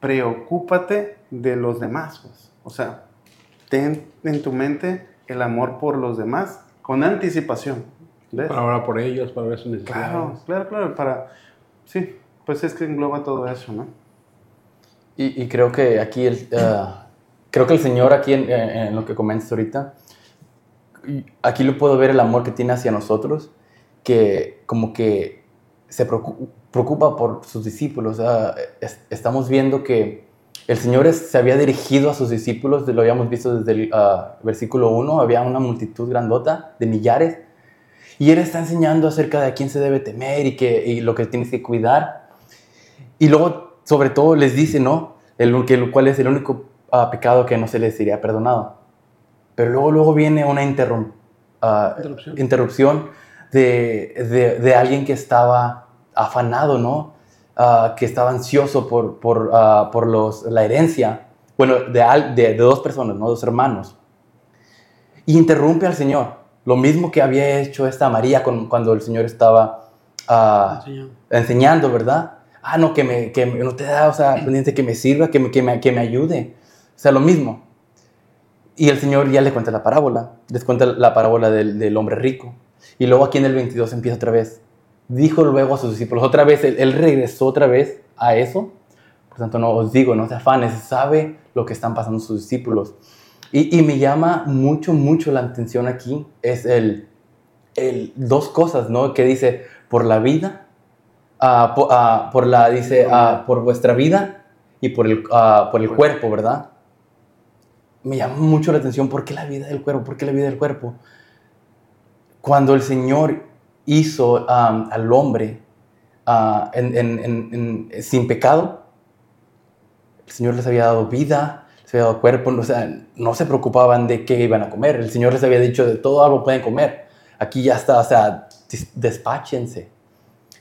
preocúpate de los demás. pues. O sea, ten en tu mente el amor por los demás con anticipación. ¿Ves? Para orar por ellos, para ver sus necesidades. Claro, claro, claro, para... Sí, pues es que engloba todo eso, ¿no? Y, y creo que aquí, el, ah, creo que el Señor aquí en, en- en lo que comentas ahorita, aquí lo puedo ver el amor que tiene hacia nosotros, que como que se preocu- preocupa por sus discípulos. ah, es- estamos viendo que El Señor se había dirigido a sus discípulos, lo habíamos visto desde el ah, versículo 1, había una multitud grandota de millares, y Él está enseñando acerca de a quién se debe temer y, que, y lo que tienes que cuidar. Y luego, sobre todo, les dice, ¿no? El, que, cuál es el único ah, pecado que no se les sería perdonado. Pero luego, luego viene una ah, interrupción, interrupción de, de, de, alguien que estaba afanado, ¿no? Ah, que estaba ansioso por, por, ah, por los, la herencia, bueno, de, de, dos personas, ¿no? dos hermanos, y interrumpe al Señor, lo mismo que había hecho esta María con, cuando el Señor estaba uh, enseñando, ¿verdad? Ah, no, que, me, que no te da, o sea, pendiente que me sirva, que me, que me, que me ayude. O sea, lo mismo. Y el Señor ya le cuenta la parábola, les cuenta la parábola del, del hombre rico. Y luego aquí en el 22 empieza otra vez dijo luego a sus discípulos, otra vez, él, regresó otra vez a eso. Por tanto, no os digo, no se afanes, sabe lo que están pasando sus discípulos. Y, me llama mucho, mucho la atención aquí, es el, el dos cosas, ¿no? Que dice, por la vida, uh, por, la, dice, uh, por vuestra vida y por el, por el cuerpo, ¿verdad? Me llama mucho la atención, ¿por qué la vida del cuerpo? ¿Por qué la vida del cuerpo? Cuando el Señor hizo al hombre ah, sin pecado. El Señor les había dado vida, les había dado cuerpo, o sea, no se preocupaban de qué iban a comer. El Señor les había dicho de todo algo pueden comer. Aquí ya está, o sea, despáchense.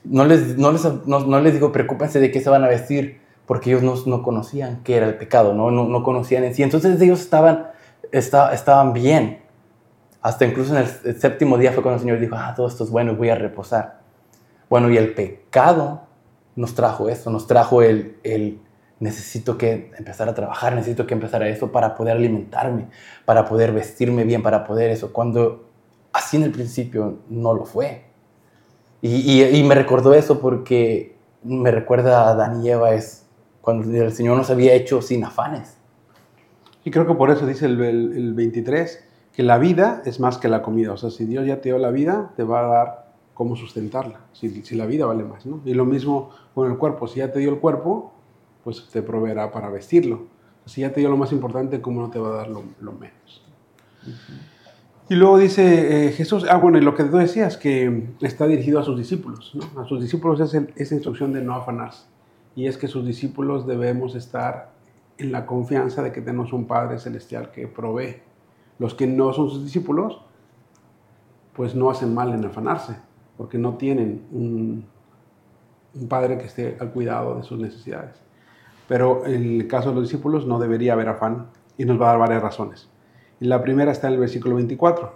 No les, no les, no, les digo preocúpense de qué se van a vestir, porque ellos no, no conocían qué era el pecado, no, no, no conocían en sí. Entonces ellos estaban, estaban bien. Hasta incluso en el, séptimo día fue cuando el Señor dijo, ah, todo esto es bueno, voy a reposar. Bueno, y el pecado nos trajo eso, nos trajo el, el necesito que empezar a trabajar, necesito que empezar a eso para poder alimentarme, para poder vestirme bien, para poder eso, cuando así en el principio no lo fue. Y, y, me recordó eso porque me recuerda a Adán y Eva, es cuando el Señor nos había hecho sin afanes. Y creo que por eso dice el, el, el 23, que la vida es más que la comida. O sea, si Dios ya te dio la vida, te va a dar cómo sustentarla, si, la vida vale más. ¿no? Y lo mismo con el cuerpo. Si ya te dio el cuerpo, pues te proveerá para vestirlo. Si ya te dio lo más importante, ¿cómo no te va a dar lo, menos? Y luego dice eh, Jesús, ah, bueno, y lo que tú decías, que está dirigido a sus discípulos. ¿no? A sus discípulos es esa instrucción de no afanarse. Y es que sus discípulos debemos estar en la confianza de que tenemos un Padre Celestial que provee los que no son sus discípulos, pues no hacen mal en afanarse, porque no tienen un, padre que esté al cuidado de sus necesidades. Pero en el caso de los discípulos no debería haber afán y nos va a dar varias razones. La primera está en el versículo 24,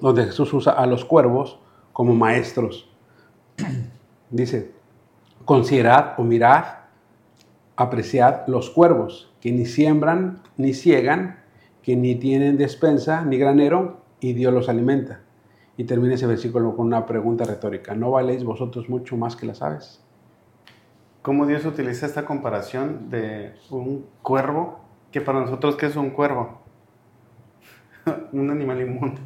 donde Jesús usa a los cuervos como maestros. Dice, considerad o mirad, apreciad los cuervos, que ni siembran ni ciegan, que ni tienen despensa ni granero y Dios los alimenta. Y termina ese versículo con una pregunta retórica. ¿No valéis vosotros mucho más que las aves? ¿Cómo Dios utiliza esta comparación de un cuervo? Que para nosotros, ¿qué es un cuervo? un animal inmundo.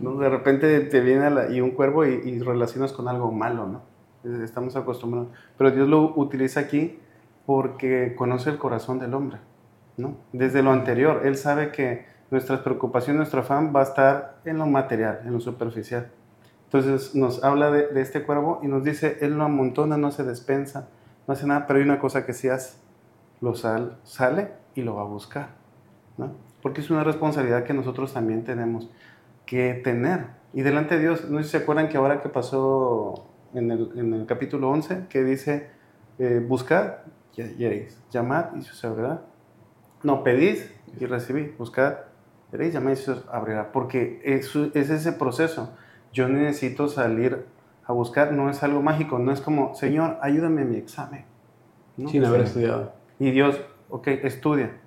¿no? De repente te viene y un cuervo y, y, relacionas con algo malo, ¿no? Estamos acostumbrados. Pero Dios lo utiliza aquí porque conoce el corazón del hombre. Desde lo anterior, Él sabe que nuestras preocupaciones, nuestro afán va a estar en lo material, en lo superficial. Entonces nos habla de, este cuervo y nos dice, Él lo amontona, no se despensa, no hace nada, pero hay una cosa que sí hace, lo sal, sale y lo va a buscar, Porque es una responsabilidad que nosotros también tenemos que tener. Y delante de Dios, no sé si se acuerdan que ahora que pasó en el, capítulo 11, que dice, eh, buscad y llamad y se abrirá no, pedís y recibís, buscad, veréis, llaméis y se abrirá. Porque es, es ese proceso. Yo necesito salir a buscar, no es algo mágico, no es como, Señor, ayúdame en mi examen. Sin haber estudiado. Y Dios, ok, estudia.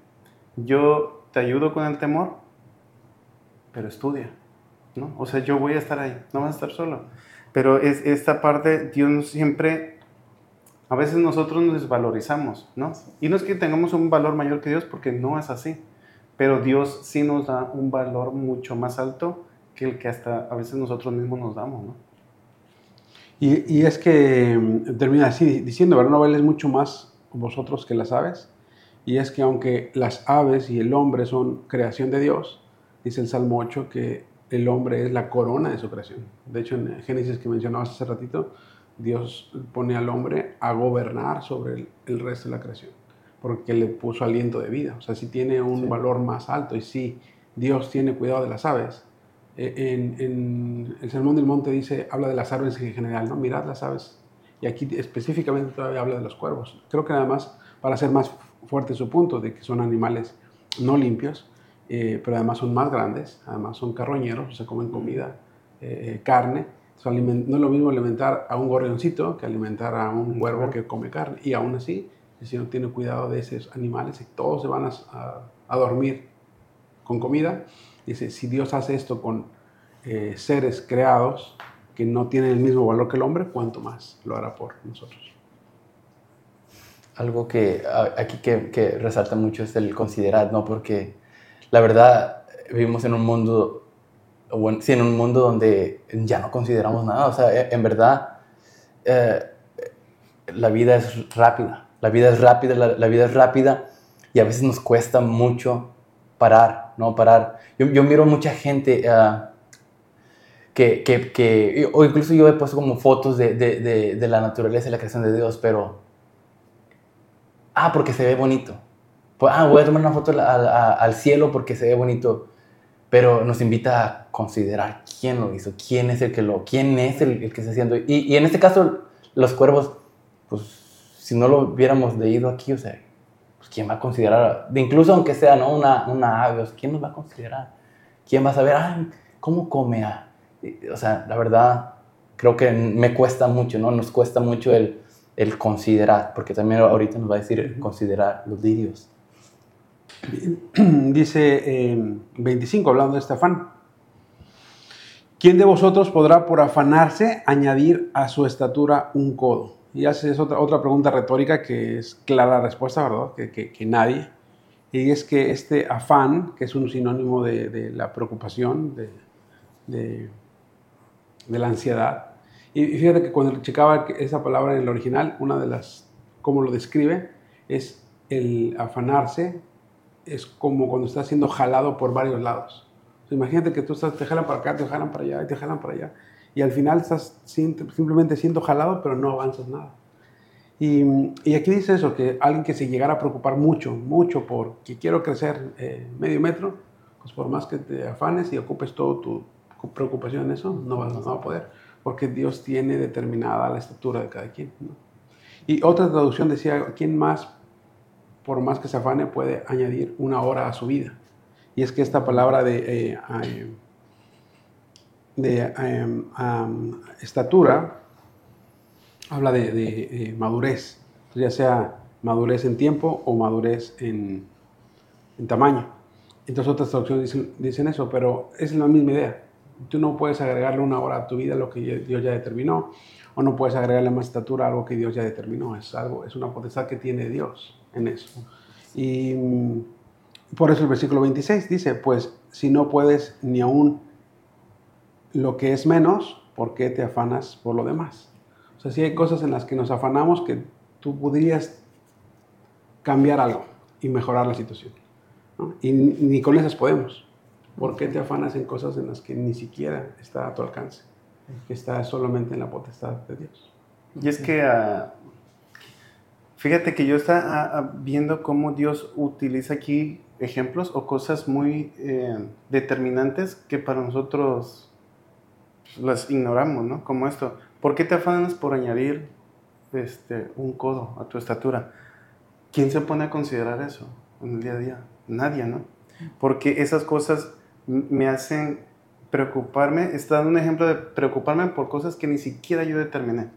Yo te ayudo con el temor, pero estudia. ¿no? O sea, yo voy a estar ahí, no vas a estar solo. Pero es esta parte, Dios siempre a veces nosotros nos desvalorizamos, ¿no? Y no es que tengamos un valor mayor que Dios, porque no es así. Pero Dios sí nos da un valor mucho más alto que el que hasta a veces nosotros mismos nos damos, ¿no? Y, es que mm, termina así diciendo, ¿verdad? No vales mucho más vosotros que las aves. Y es que aunque las aves y el hombre son creación de Dios, dice el Salmo 8 que el hombre es la corona de su creación. De hecho, en Génesis que mencionabas hace ratito, Dios pone al hombre a gobernar sobre el, el resto de la creación, porque le puso aliento de vida. O sea, si tiene un Sí. valor más alto y si Dios tiene cuidado de las aves. Eh, En, en el Sermón del Monte dice, habla de las aves en general, ¿no? Mirad las aves. Y aquí específicamente todavía habla de los cuervos. Creo que además, para hacer más fuerte su punto de que son animales no limpios, eh, pero además son más grandes, además son carroñeros, se comen comida, eh, eh, carne. No es lo mismo alimentar a un gorrioncito que alimentar a un cuervo que come carne. Y aún así, el Señor tiene cuidado de esos animales y todos se van a, a- a dormir con comida. Dice, si Dios hace esto con eh, seres creados que no tienen el mismo valor que el hombre, ¿cuánto más lo hará por nosotros? Algo que aquí que, que resalta mucho es el considerar, ¿no? Porque la verdad vivimos en un mundo, bueno, sí, en un mundo donde ya no consideramos nada. O sea, e- en verdad, eh, la vida es rápida. La vida es rápida, la, vida es rápida y a veces nos cuesta mucho parar, ¿no? Parar. Yo, yo miro mucha gente ah, que, que, que, o incluso yo he puesto como fotos de, de, de, la naturaleza y la creación de Dios, pero Ah, porque se ve bonito. Pues, ah, voy a tomar una foto al- al cielo porque se ve bonito. Pero nos invita a considerar quién lo hizo, quién es el que lo, quién es el, el que está haciendo. Y, y en este caso, los cuervos, pues, si no lo hubiéramos leído aquí, o sea, pues, ¿quién va a considerar? De incluso aunque sea, ¿no? Una, una ave, o sea, ¿quién nos va a considerar? ¿Quién va a saber, ay, cómo come? ah? O sea, la verdad, creo que me cuesta mucho, ¿no? Nos cuesta mucho el, el considerar, porque también ahorita nos va a decir considerar los lirios. Dice eh, 25, hablando de este afán. ¿Quién de vosotros podrá por afanarse añadir a su estatura un codo? Y hace es otra, otra pregunta retórica que es clara respuesta, ¿verdad? Que, que- nadie. Y es que este afán, que es un sinónimo de, de la preocupación, de, de- de la ansiedad. Y fíjate que cuando checaba esa palabra en el original, una de las, cómo lo describe, es el afanarse, es como cuando estás siendo jalado por varios lados. Imagínate que tú estás, te jalan para acá, te jalan para allá, te jalan para allá. Y al final estás simplemente siendo jalado, pero no avanzas nada. Y, y aquí dice eso, que alguien que se llegara a preocupar mucho, mucho por que quiero crecer eh, medio metro, pues por más que te afanes y ocupes toda tu preocupación en eso, no vas, no va a poder, porque Dios tiene determinada la estatura de cada quien. Y otra traducción decía, ¿quién más, por más que se afane, puede añadir una hora a su vida? Y es que esta palabra de, eh, de eh, um, estatura habla de, de, eh, madurez, ya sea madurez en tiempo o madurez en, en tamaño. Entonces otras traducciones dicen, dicen eso, pero es la misma idea. Tú no puedes agregarle una hora a tu vida a lo que Dios ya determinó, o no puedes agregarle más estatura a algo que Dios ya determinó. Es algo, es una potestad que tiene Dios en eso. Y mm, por eso el versículo 26 dice, pues si no puedes ni aún lo que es menos, ¿por qué te afanas por lo demás? O sea, sí hay cosas en las que nos afanamos que tú podrías cambiar algo y mejorar la situación. Y ni, con esas podemos. ¿Por qué te afanas en cosas en las que ni siquiera está a tu alcance? Que está solamente en la potestad de Dios. Y es que, fíjate que yo estaba viendo cómo Dios utiliza aquí ejemplos o cosas muy eh, determinantes que para nosotros pues, las ignoramos, ¿no? Como esto. ¿Por qué te afanas por añadir este, un codo a tu estatura? ¿Quién se pone a considerar eso en el día a día? Nadie, ¿no? Porque esas cosas me hacen preocuparme, está dando un ejemplo de preocuparme por cosas que ni siquiera yo determiné.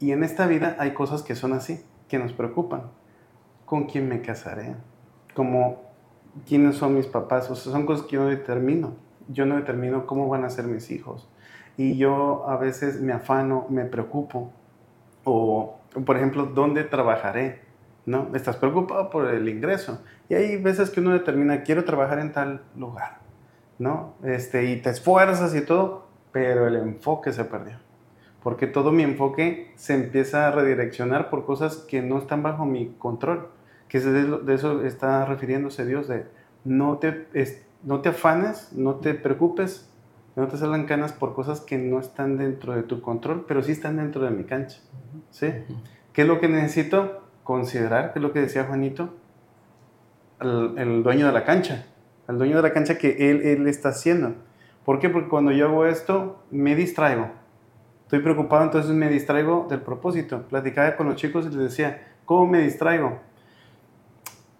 Y en esta vida hay cosas que son así, que nos preocupan. ¿Con quién me casaré? Como, ¿quiénes son mis papás? O sea, son cosas que yo no determino. Yo no determino cómo van a ser mis hijos. Y yo a veces me afano, me preocupo. O, por ejemplo, ¿dónde trabajaré? ¿No? Estás preocupado por el ingreso. Y hay veces que uno determina, quiero trabajar en tal lugar. ¿No? Este, y te esfuerzas y todo, pero el enfoque se perdió porque todo mi enfoque se empieza a redireccionar por cosas que no están bajo mi control, que de eso está refiriéndose Dios, de no te, no te afanes, no te preocupes, no te salgan canas por cosas que no están dentro de tu control, pero sí están dentro de mi cancha. ¿sí? ¿Qué es lo que necesito? Considerar, que es lo que decía Juanito, el, dueño de la cancha, el dueño de la cancha que él, él está haciendo. ¿Por qué? Porque cuando yo hago esto, me distraigo. Estoy preocupado, entonces me distraigo del propósito. Platicaba con los chicos y les decía, ¿cómo me distraigo?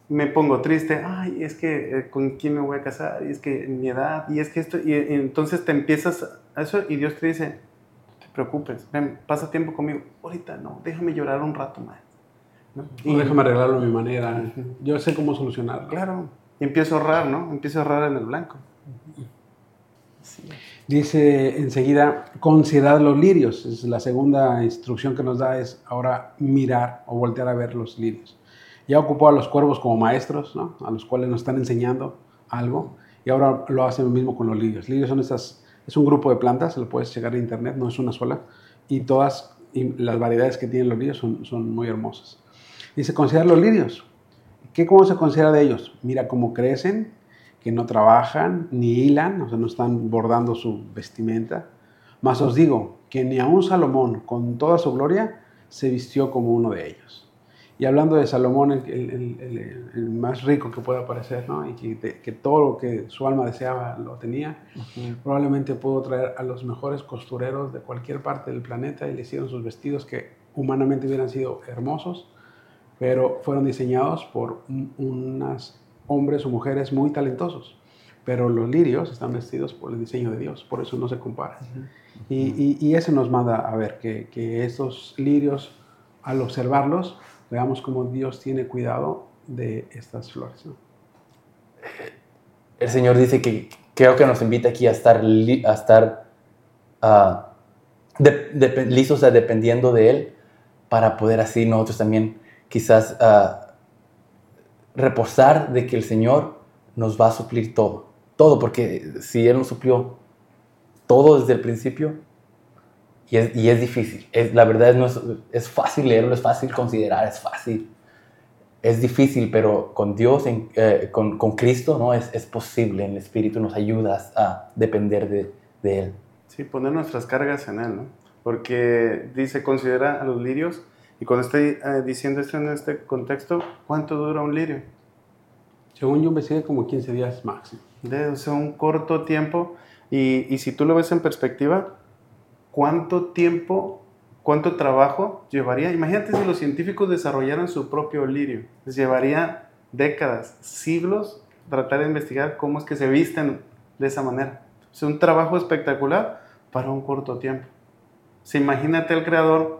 me pongo triste, ay, es que eh, con quién me voy a casar, y es que mi edad, y es que esto, y, entonces te empiezas a eso y Dios te dice, no te preocupes, ven, pasa tiempo conmigo, ahorita no, déjame llorar un rato más. ¿no? Y, déjame arreglarlo a mi manera, yo sé cómo solucionarlo. Claro, y empiezo a ahorrar, ¿no? Empiezo a ahorrar en el blanco. Dice enseguida, considerad los lirios. Es la segunda instrucción que nos da es ahora mirar o voltear a ver los lirios. Ya ocupó a los cuervos como maestros, ¿no? a los cuales nos están enseñando algo, y ahora lo hace lo mismo con los lirios. Lirios son estas, es un grupo de plantas, lo puedes checar en internet, no es una sola, y todas las variedades que tienen los lirios son, son muy hermosas. Dice, considera los lirios. ¿Qué, ¿Cómo se considera de ellos? Mira cómo crecen, que no trabajan ni hilan, o sea, no están bordando su vestimenta. Más os digo que ni aun Salomón, con toda su gloria, se vistió como uno de ellos. Y hablando de Salomón, el, más rico que pueda parecer, ¿no? y que, que, todo lo que su alma deseaba lo tenía, probablemente pudo traer a los mejores costureros de cualquier parte del planeta y le hicieron sus vestidos que humanamente hubieran sido hermosos, pero fueron diseñados por unas hombres o mujeres muy talentosos. Pero los lirios están vestidos por el diseño de Dios, por eso no se comparan. y, y, eso nos manda a ver que, que estos lirios, al observarlos, veamos cómo Dios tiene cuidado de estas flores. El Señor dice que creo que nos invita aquí a estar, a estar uh, listos, dependiendo de Él, para poder así nosotros también quizás uh, reposar de que el Señor nos va a suplir todo. Todo, porque si Él nos suplió todo desde el principio, y es, y es difícil. Es, la verdad no es, fácil leerlo, es fácil considerar, es fácil. Es difícil, pero con Dios, eh, con, con, Cristo, ¿no? Es, es, posible. El Espíritu nos ayudas a depender de, de, Él. Sí, poner nuestras cargas en Él, ¿no? Porque dice, considera a los lirios. Y cuando estoy eh, diciendo esto en este contexto, ¿cuánto dura un lirio? Según yo me sigue como 15 días máximo. De, o sea, un corto tiempo. Y, y si tú lo ves en perspectiva, cuánto tiempo, cuánto trabajo llevaría. Imagínate si los científicos desarrollaran su propio lirio. Les llevaría décadas, siglos tratar de investigar cómo es que se visten de esa manera. Es un trabajo espectacular para un corto tiempo. Se imagínate el creador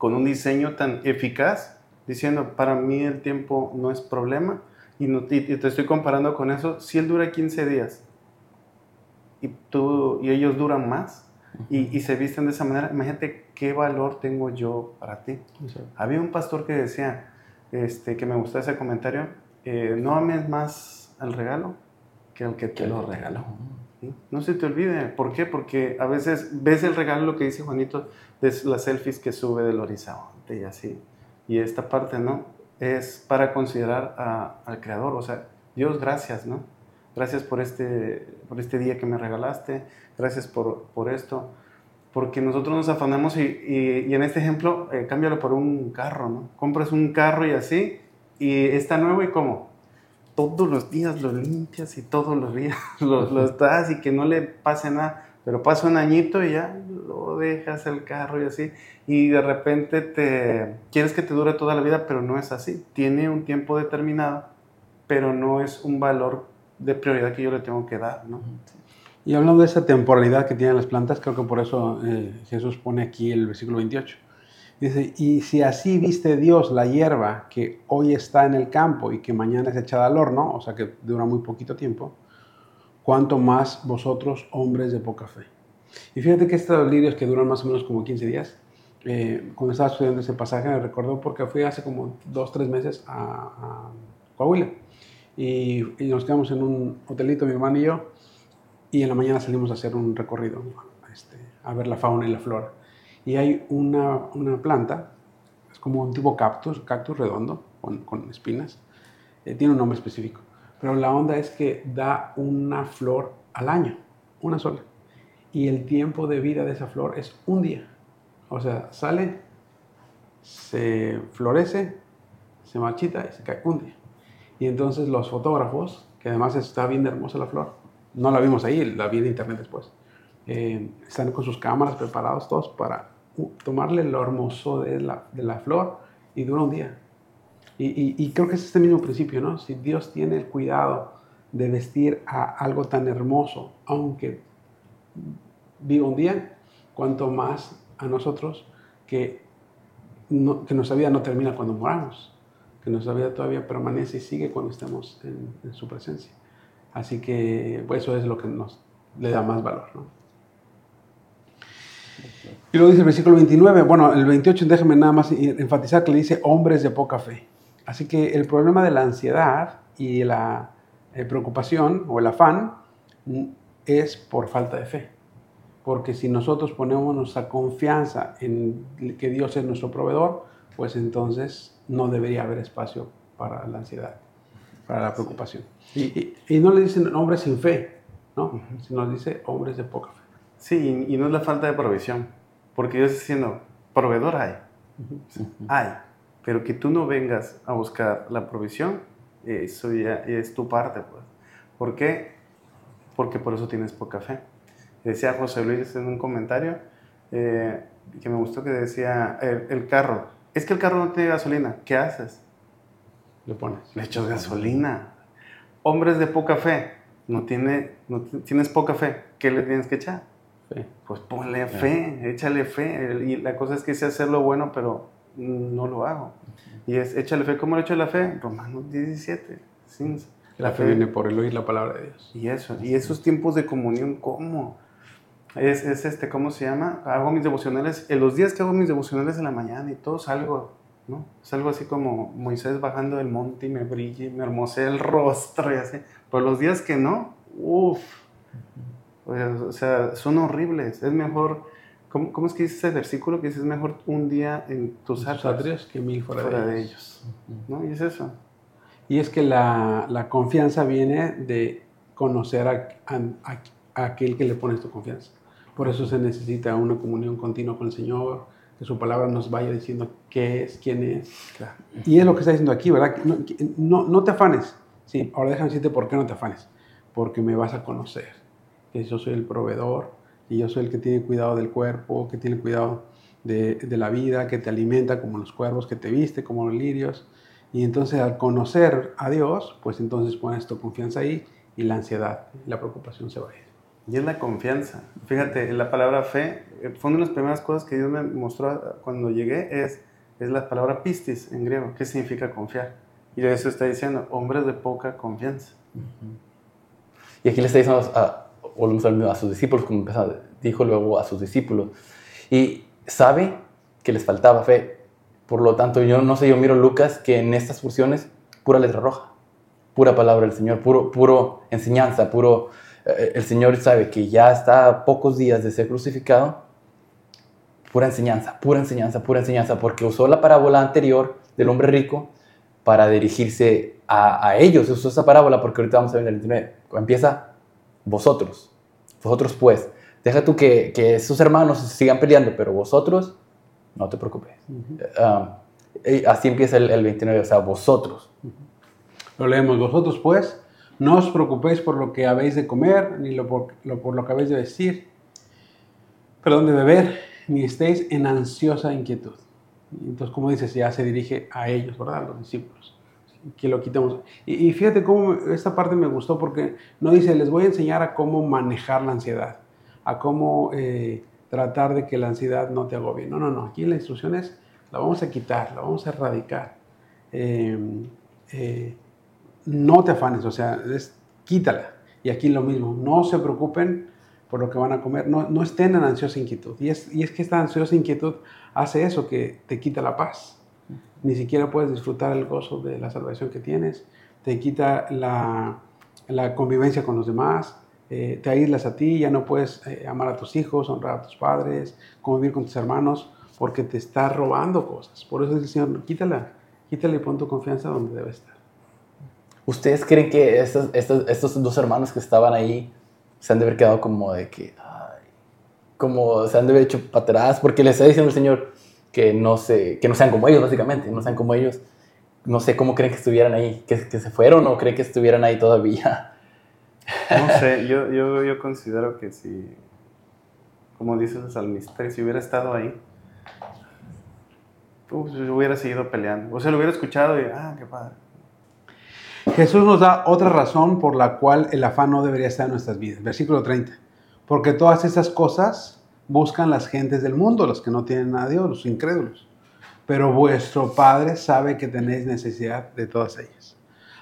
con un diseño tan eficaz diciendo, para mí el tiempo no es problema y, y te estoy comparando con eso, si él dura 15 días y, tú, y ellos duran más, y, se visten de esa manera, imagínate qué valor tengo yo para ti. Había un pastor que decía, este, que me gustó ese comentario, eh, no ames más al regalo que al que te lo regaló. No se te olvide. ¿Por qué? Porque a veces ves el regalo, lo que dice Juanito, de las selfies que sube del horizonte y así. Y esta parte, ¿no? Es para considerar al Creador. O sea, Dios, gracias, ¿no? Gracias por este, por este día que me regalaste gracias por, por esto. Porque nosotros nos afanamos y, y, en este ejemplo, eh, cámbialo por un carro, ¿no? Compras un carro y así, y está nuevo y como todos los días lo limpias y todos los días lo, lo das y que no le pase nada. Pero pasa un añito y ya lo dejas el carro y así. Y de repente te quieres que te dure toda la vida, pero no es así. Tiene un tiempo determinado, pero no es un valor de prioridad que yo le tengo que dar, ¿no? Y hablando de esa temporalidad que tienen las plantas, creo que por eso eh, Jesús pone aquí el versículo 28. Dice, y si así viste Dios la hierba que hoy está en el campo y que mañana es echada al horno, o sea que dura muy poquito tiempo, cuánto más vosotros, hombres de poca fe. Y fíjate que estos lirios que duran más o menos como 15 días, eh, cuando estaba estudiando ese pasaje me recordó porque fui hace como dos, tres meses a, Coahuila y, y, nos quedamos en un hotelito, mi hermano y yo, y en la mañana salimos a hacer un recorrido, este, a ver la fauna y la flora. Y hay una, una, planta, es como un tipo cactus, cactus redondo, con, con espinas. Eh, tiene un nombre específico. Pero la onda es que da una flor al año, una sola. Y el tiempo de vida de esa flor es un día. O sea, sale, se florece, se marchita y se cae un día. Y entonces los fotógrafos, que además está bien hermosa la flor, no la vimos ahí, la vi en internet después, eh, están con sus cámaras preparados todos para tomarle lo hermoso de la, de la flor y dura un día. Y, creo que es este mismo principio, ¿no? Si Dios tiene el cuidado de vestir a algo tan hermoso, aunque viva un día, cuanto más a nosotros que, que nuestra vida no termina cuando moramos, que nuestra vida todavía permanece y sigue cuando estamos en, su presencia. Así que pues, eso es lo que nos le da más valor, ¿no? Y luego dice el versículo 29, bueno, el 28, déjeme nada más enfatizar que le dice hombres de poca fe. Así que el problema de la ansiedad y la eh, preocupación o el afán mm, es por falta de fe. Porque si nosotros ponemos nuestra confianza en que Dios es nuestro proveedor, pues entonces no debería haber espacio para la ansiedad, para la preocupación. Y, no le dicen hombres sin fe, ¿no? Sino dice hombres de poca fe. Sí, y no es la falta de provisión, porque Dios está diciendo, proveedor hay, hay, pero que tú no vengas a buscar la provisión, eso ya es tu parte, pues. ¿Por qué? Porque por eso tienes poca fe. Decía José Luis en un comentario eh, que me gustó que decía, el, carro, es que el carro no tiene gasolina, ¿qué haces? Le pones. Le echas gasolina. Hombres de poca fe, no, tiene, no tienes poca fe, ¿qué le tienes que echar? Fe. Pues ponle fe, échale fe. Y la cosa es que sé hacer lo bueno, pero no lo hago. Y es, échale fe, ¿cómo le echo la fe? Romanos 17. La fe viene por el oír la palabra de Dios. Y eso, y esos tiempos de comunión, ¿cómo? Es, es este, ¿cómo se llama? Hago mis devocionales, en los días que hago mis devocionales en la mañana y todo salgo, ¿no? Salgo así como Moisés bajando del monte y me brilla y me hermosea el rostro y así. Pero los días que no, uff, o sea, son horribles. Es mejor ¿Cómo, ¿Cómo, es que dice ese versículo que dice es mejor un día en tus atrios que mil fuera, de, ellos? ¿No? Y es eso. Y es que la, la confianza viene de conocer a, a, aquel que le pones tu confianza. Por eso se necesita una comunión continua con el Señor, que su palabra nos vaya diciendo qué es, quién es. Y es lo que está diciendo aquí, ¿verdad? No, no, no te afanes. Sí, ahora déjame decirte por qué no te afanes. Porque me vas a conocer, que yo soy el proveedor, y yo soy el que tiene cuidado del cuerpo, que tiene cuidado de, de, la vida, que te alimenta como los cuervos, que te viste como los lirios. Y entonces al conocer a Dios, pues entonces pones tu confianza ahí y la ansiedad, la preocupación se va a ir. Y es la confianza. Fíjate, la palabra fe eh, fue una de las primeras cosas que Dios me mostró cuando llegué, es, es la palabra pistis en griego, que significa confiar. Y de eso está diciendo, hombres de poca confianza. Y aquí le está diciendo a, volvemos a sus discípulos, como dijo luego a sus discípulos. Y sabe que les faltaba fe. Por lo tanto, yo no sé, yo miro Lucas que en estas funciones, pura letra roja, pura palabra del Señor, puro, puro enseñanza, puro... Eh, el Señor sabe que ya está a pocos días de ser crucificado, pura enseñanza, pura enseñanza, pura enseñanza, porque usó la parábola anterior del hombre rico para dirigirse a, a ellos. Usó esa parábola porque ahorita vamos a ver el 29. Empieza vosotros, vosotros pues, deja tú que, que sus hermanos sigan peleando, pero vosotros, no te preocupes. Ah, así empieza el, el, 29, o sea, vosotros. Lo leemos, vosotros pues, no os preocupéis por lo que habéis de comer, ni lo por, lo, por lo que habéis de vestir, perdón, de beber, ni estéis en ansiosa inquietud. Entonces, como dices, ya se dirige a ellos, ¿verdad? A los discípulos que lo quitemos. Y, fíjate cómo esta parte me gustó porque no dice, les voy a enseñar a cómo manejar la ansiedad, a cómo eh, tratar de que la ansiedad no te agobie. No, no, no, aquí la instrucción es, la vamos a quitar, la vamos a erradicar. Em, eh, no te afanes, o sea, es, quítala. Y aquí lo mismo, no se preocupen por lo que van a comer, no, no estén en ansiosa inquietud. Y es, y es que esta ansiosa inquietud hace eso, que te quita la paz ni siquiera puedes disfrutar el gozo de la salvación que tienes, te quita la, la convivencia con los demás, eh, te aíslas a ti, ya no puedes eh, amar a tus hijos, honrar a tus padres, convivir con tus hermanos, porque te está robando cosas. Por eso dice el Señor, quítala, quítale y pon tu confianza donde debe estar. ¿Ustedes creen que estos, estos, estos dos hermanos que estaban ahí se han de haber quedado como de que, como se han de haber hecho para atrás? Porque les está diciendo el Señor que no, se, que no sean como ellos, básicamente, no sean como ellos. No sé cómo creen que estuvieran ahí, que, que se fueron o creen que estuvieran ahí todavía. No sé, yo, yo, yo considero que si, como dice el salmista, si hubiera estado ahí, pues hubiera seguido peleando. O sea, lo hubiera escuchado y, ah, qué padre. Jesús nos da otra razón por la cual el afán no debería estar en nuestras vidas. Versículo 30. Porque todas esas cosas buscan las gentes del mundo, los que no tienen a Dios, los incrédulos. Pero vuestro Padre sabe que tenéis necesidad de todas ellas.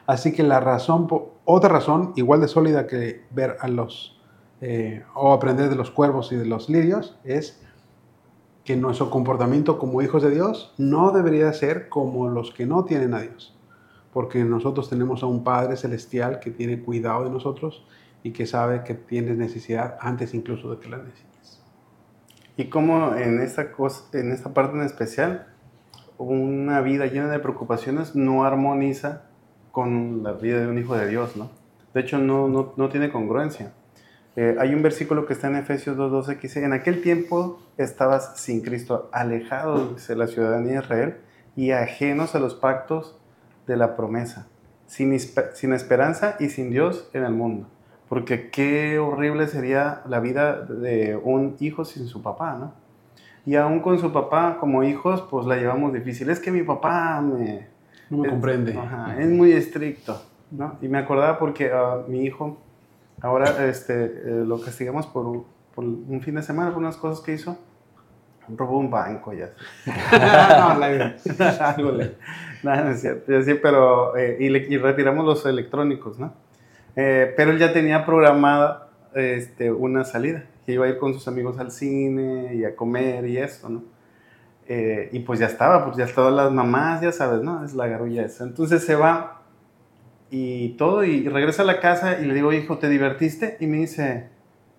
Así que la razón, otra razón, igual de sólida que ver a los, eh, o aprender de los cuervos y de los lirios, es que nuestro comportamiento como hijos de Dios no debería ser como los que no tienen a Dios. Porque nosotros tenemos a un Padre celestial que tiene cuidado de nosotros y que sabe que tienes necesidad antes incluso de que la necesites. Y como en esta, cosa, en esta parte en especial, una vida llena de preocupaciones no armoniza con la vida de un hijo de Dios, ¿no? De hecho, no, no, no tiene congruencia. Eh, hay un versículo que está en Efesios 2.12 que dice, en aquel tiempo estabas sin Cristo, alejados de la ciudadanía de Israel y ajenos a los pactos de la promesa, sin, sin esperanza y sin Dios en el mundo. Porque qué horrible sería la vida de un hijo sin su papá, ¿no? Y aún con su papá como hijos, pues la llevamos difícil. Es que mi papá me, no me comprende. es muy estricto, ¿no? Y me acordaba porque a mi hijo, ahora este, eh, lo castigamos por, por, un fin de semana, por unas cosas que hizo. Robó un banco ya. no, la Algo le... Nada, no es cierto. Sí, pero, eh, y, le, y, retiramos los electrónicos, ¿no? Eh, pero él ya tenía programada este, una salida, que iba a ir con sus amigos al cine y a comer y eso, ¿no? Eh, y pues ya estaba, pues ya estaban las mamás, ya sabes, ¿no? Es la garulla esa. Entonces se va y todo, y regresa a la casa y le digo, hijo, ¿te divertiste? Y me dice,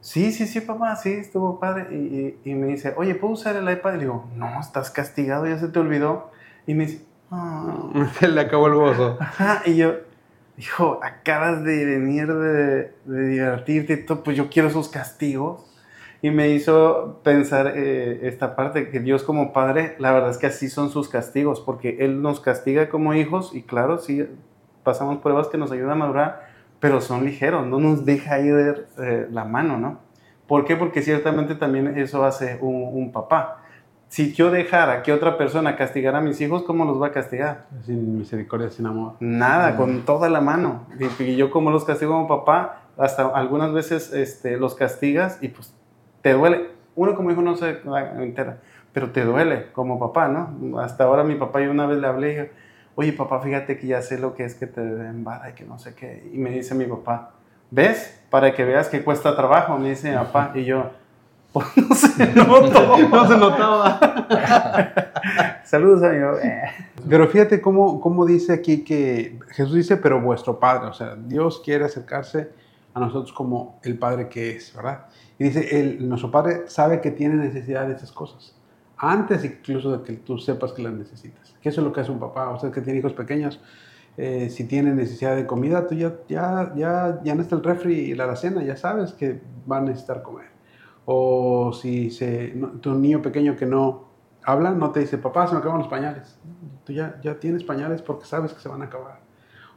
sí, sí, sí, papá, sí, estuvo padre. Y, y, me dice, oye, ¿puedo usar el iPad? Y le digo, no, estás castigado, ya se te olvidó. Y me dice, oh. se le acabó el gozo. Ajá, y yo, hijo, acabas de venir de, de divertirte, todo, pues yo quiero esos castigos y me hizo pensar eh, esta parte, que Dios como Padre, la verdad es que así son sus castigos, porque Él nos castiga como hijos y claro, sí, pasamos pruebas que nos ayudan a madurar, pero son ligeros, no nos deja ir eh, la mano, ¿no? ¿Por qué? Porque ciertamente también eso hace un, un, papá. Si yo dejara que otra persona castigara a mis hijos, ¿cómo los va a castigar? Sin misericordia, sin amor. Nada, con toda la mano. Y yo como los castigo como papá, hasta algunas veces este, los castigas y pues te duele. Uno como hijo no se entera, pero te duele como papá, ¿no? Hasta ahora mi papá, yo una vez le hablé y dije, oye papá, fíjate que ya sé lo que es que te den vara y que no sé qué. Y me dice mi papá, ¿ves? Para que veas que cuesta trabajo, me dice mi papá. Y yo, pues no se notó. no se notaba. Saludos, amigo. Pero fíjate cómo, cómo dice aquí que Jesús dice, pero vuestro Padre, o sea, Dios quiere acercarse a nosotros como el Padre que es, ¿verdad? Y dice, el, nuestro Padre sabe que tiene necesidad de esas cosas, antes incluso de que tú sepas que las necesitas. Que eso es lo que hace un papá, usted que tiene hijos pequeños, eh, si tiene necesidad de comida, tú ya, ya, ya, ya no está el refri y la alacena, ya sabes que va a necesitar comer. O si se, no, tu niño pequeño que no habla, no te dice, papá, se me acaban los pañales. Tú ya, ya tienes pañales porque sabes que se van a acabar.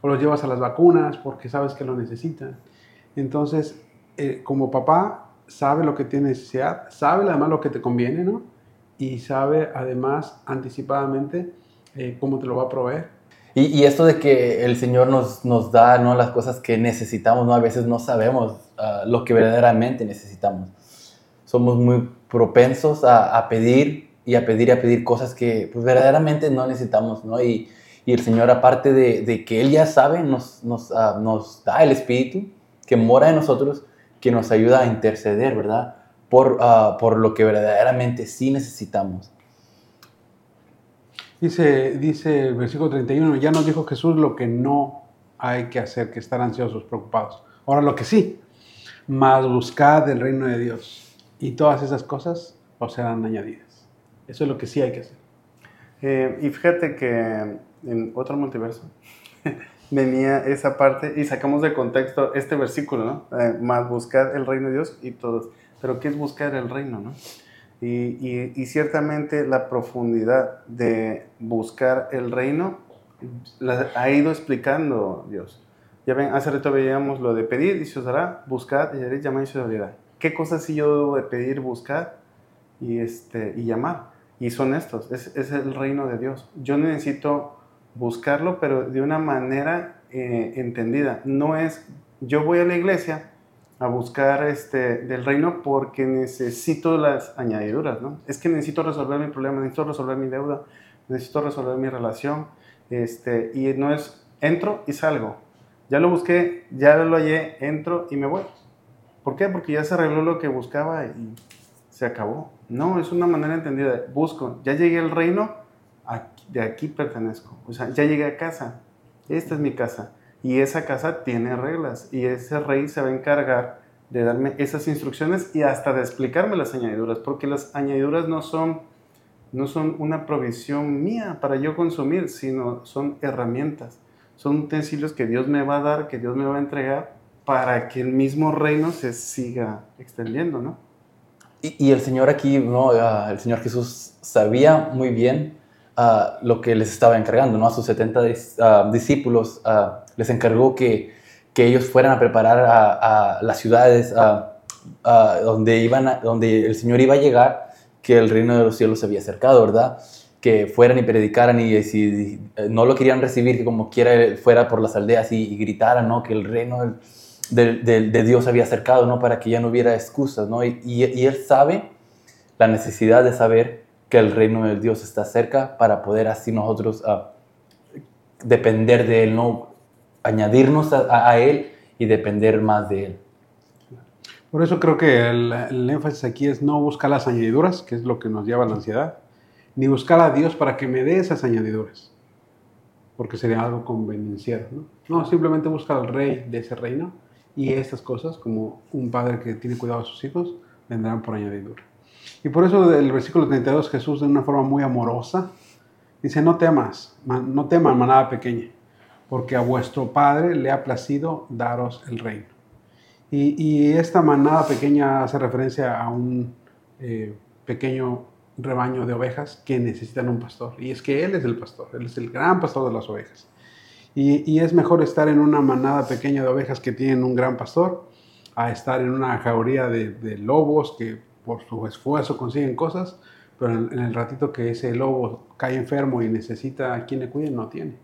O los llevas a las vacunas porque sabes que lo necesitan. Entonces, eh, como papá, sabe lo que tiene necesidad, sabe además lo que te conviene, ¿no? Y sabe además anticipadamente eh, cómo te lo va a proveer. Y, y, esto de que el Señor nos, nos da ¿no? las cosas que necesitamos, ¿no? a veces no sabemos uh, lo que verdaderamente necesitamos. Somos muy propensos a, a, pedir y a pedir y a pedir cosas que pues, verdaderamente no necesitamos. ¿no? Y, y el Señor, aparte de, de, que Él ya sabe, nos, nos, uh, nos da el Espíritu que mora en nosotros que nos ayuda a interceder, ¿verdad? Por, uh, por lo que verdaderamente sí necesitamos. Dice, dice el versículo 31, ya nos dijo Jesús lo que no hay que hacer, que estar ansiosos, preocupados. Ahora lo que sí, más buscad el reino de Dios y todas esas cosas os serán añadidas. Eso es lo que sí hay que hacer. Eh, y fíjate que en otro multiverso venía esa parte y sacamos de contexto este versículo, ¿no? Eh, más buscar el reino de Dios y todos. Pero ¿qué es buscar el reino, no? Y, y, y ciertamente la profundidad de buscar el reino la ha ido explicando Dios. Ya ven, hace rato veíamos lo de pedir y se os dará, buscar y haréis, llamar y se os abrirá. ¿Qué cosas si yo debo de pedir, buscar y, este, y llamar? Y son estos, es, es el reino de Dios. Yo necesito buscarlo, pero de una manera eh, entendida. No es, yo voy a la iglesia a buscar este, del reino porque necesito las añadiduras, ¿no? Es que necesito resolver mi problema, necesito resolver mi deuda, necesito resolver mi relación, este, y no es, entro y salgo. Ya lo busqué, ya lo hallé, entro y me voy. ¿Por qué? Porque ya se arregló lo que buscaba y se acabó. No, es una manera entendida. Busco, ya llegué al reino, de aquí pertenezco. O sea, ya llegué a casa. Esta es mi casa. Y esa casa tiene reglas. Y ese rey se va a encargar de darme esas instrucciones y hasta de explicarme las añadiduras. Porque las añadiduras no son, no son una provisión mía para yo consumir, sino son herramientas. Son utensilios que Dios me va a dar, que Dios me va a entregar para que el mismo reino se siga extendiendo, ¿no? Y, el Señor aquí, ¿no? Ah, el Señor Jesús sabía muy bien ah, lo que les estaba encargando, ¿no? A sus 70 ah, discípulos les encargó que, que, ellos fueran a preparar a, las ciudades donde, iban donde el Señor iba a llegar, que el reino de los cielos se había acercado, ¿verdad? Que fueran y predicaran y, si no lo querían recibir, que como quiera fuera por las aldeas y, y gritaran, ¿no? Que el reino de, Dios había acercado, ¿no? Para que ya no hubiera excusas, ¿no? Y, Él sabe la necesidad de saber que el reino de Dios está cerca para poder así nosotros uh, depender de Él, ¿no? Añadirnos a, Él y depender más de Él. Por eso creo que el, énfasis aquí es no buscar las añadiduras, que es lo que nos lleva a la ansiedad, ni buscar a Dios para que me dé esas añadiduras, porque sería algo convenenciero. ¿no? no, simplemente buscar al rey de ese reino y estas cosas, como un padre que tiene cuidado de sus hijos, vendrán por añadidura. Y por eso del versículo 32 Jesús de una forma muy amorosa dice, no temas, no teman manada pequeña, porque a vuestro Padre le ha placido daros el reino. Y, esta manada pequeña hace referencia a un eh, pequeño rebaño de ovejas que necesitan un pastor. Y es que Él es el pastor, Él es el gran pastor de las ovejas. Y, es mejor estar en una manada pequeña de ovejas que tienen un gran pastor a estar en una jauría de, lobos que por su esfuerzo consiguen cosas, pero en, el ratito que ese lobo cae enfermo y necesita a quien le cuide, no tiene.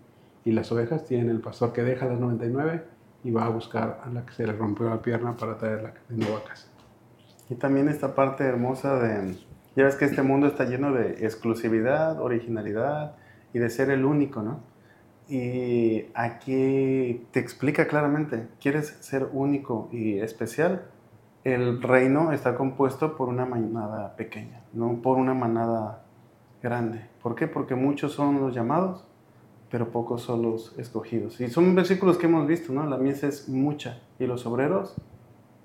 Y las ovejas tienen el pastor que deja las 99 y va a buscar a la que se le rompió la pierna para traerla de nuevo a casa. Y también esta parte hermosa de, ya ves que este mundo está lleno de exclusividad, originalidad y de ser el único, ¿no? Y aquí te explica claramente, ¿quieres ser único y especial? El reino está compuesto por una manada pequeña, no por una manada grande. ¿Por qué? Porque muchos son los llamados, pero pocos son los escogidos. Y son versículos que hemos visto, ¿no? La mies es mucha y los obreros,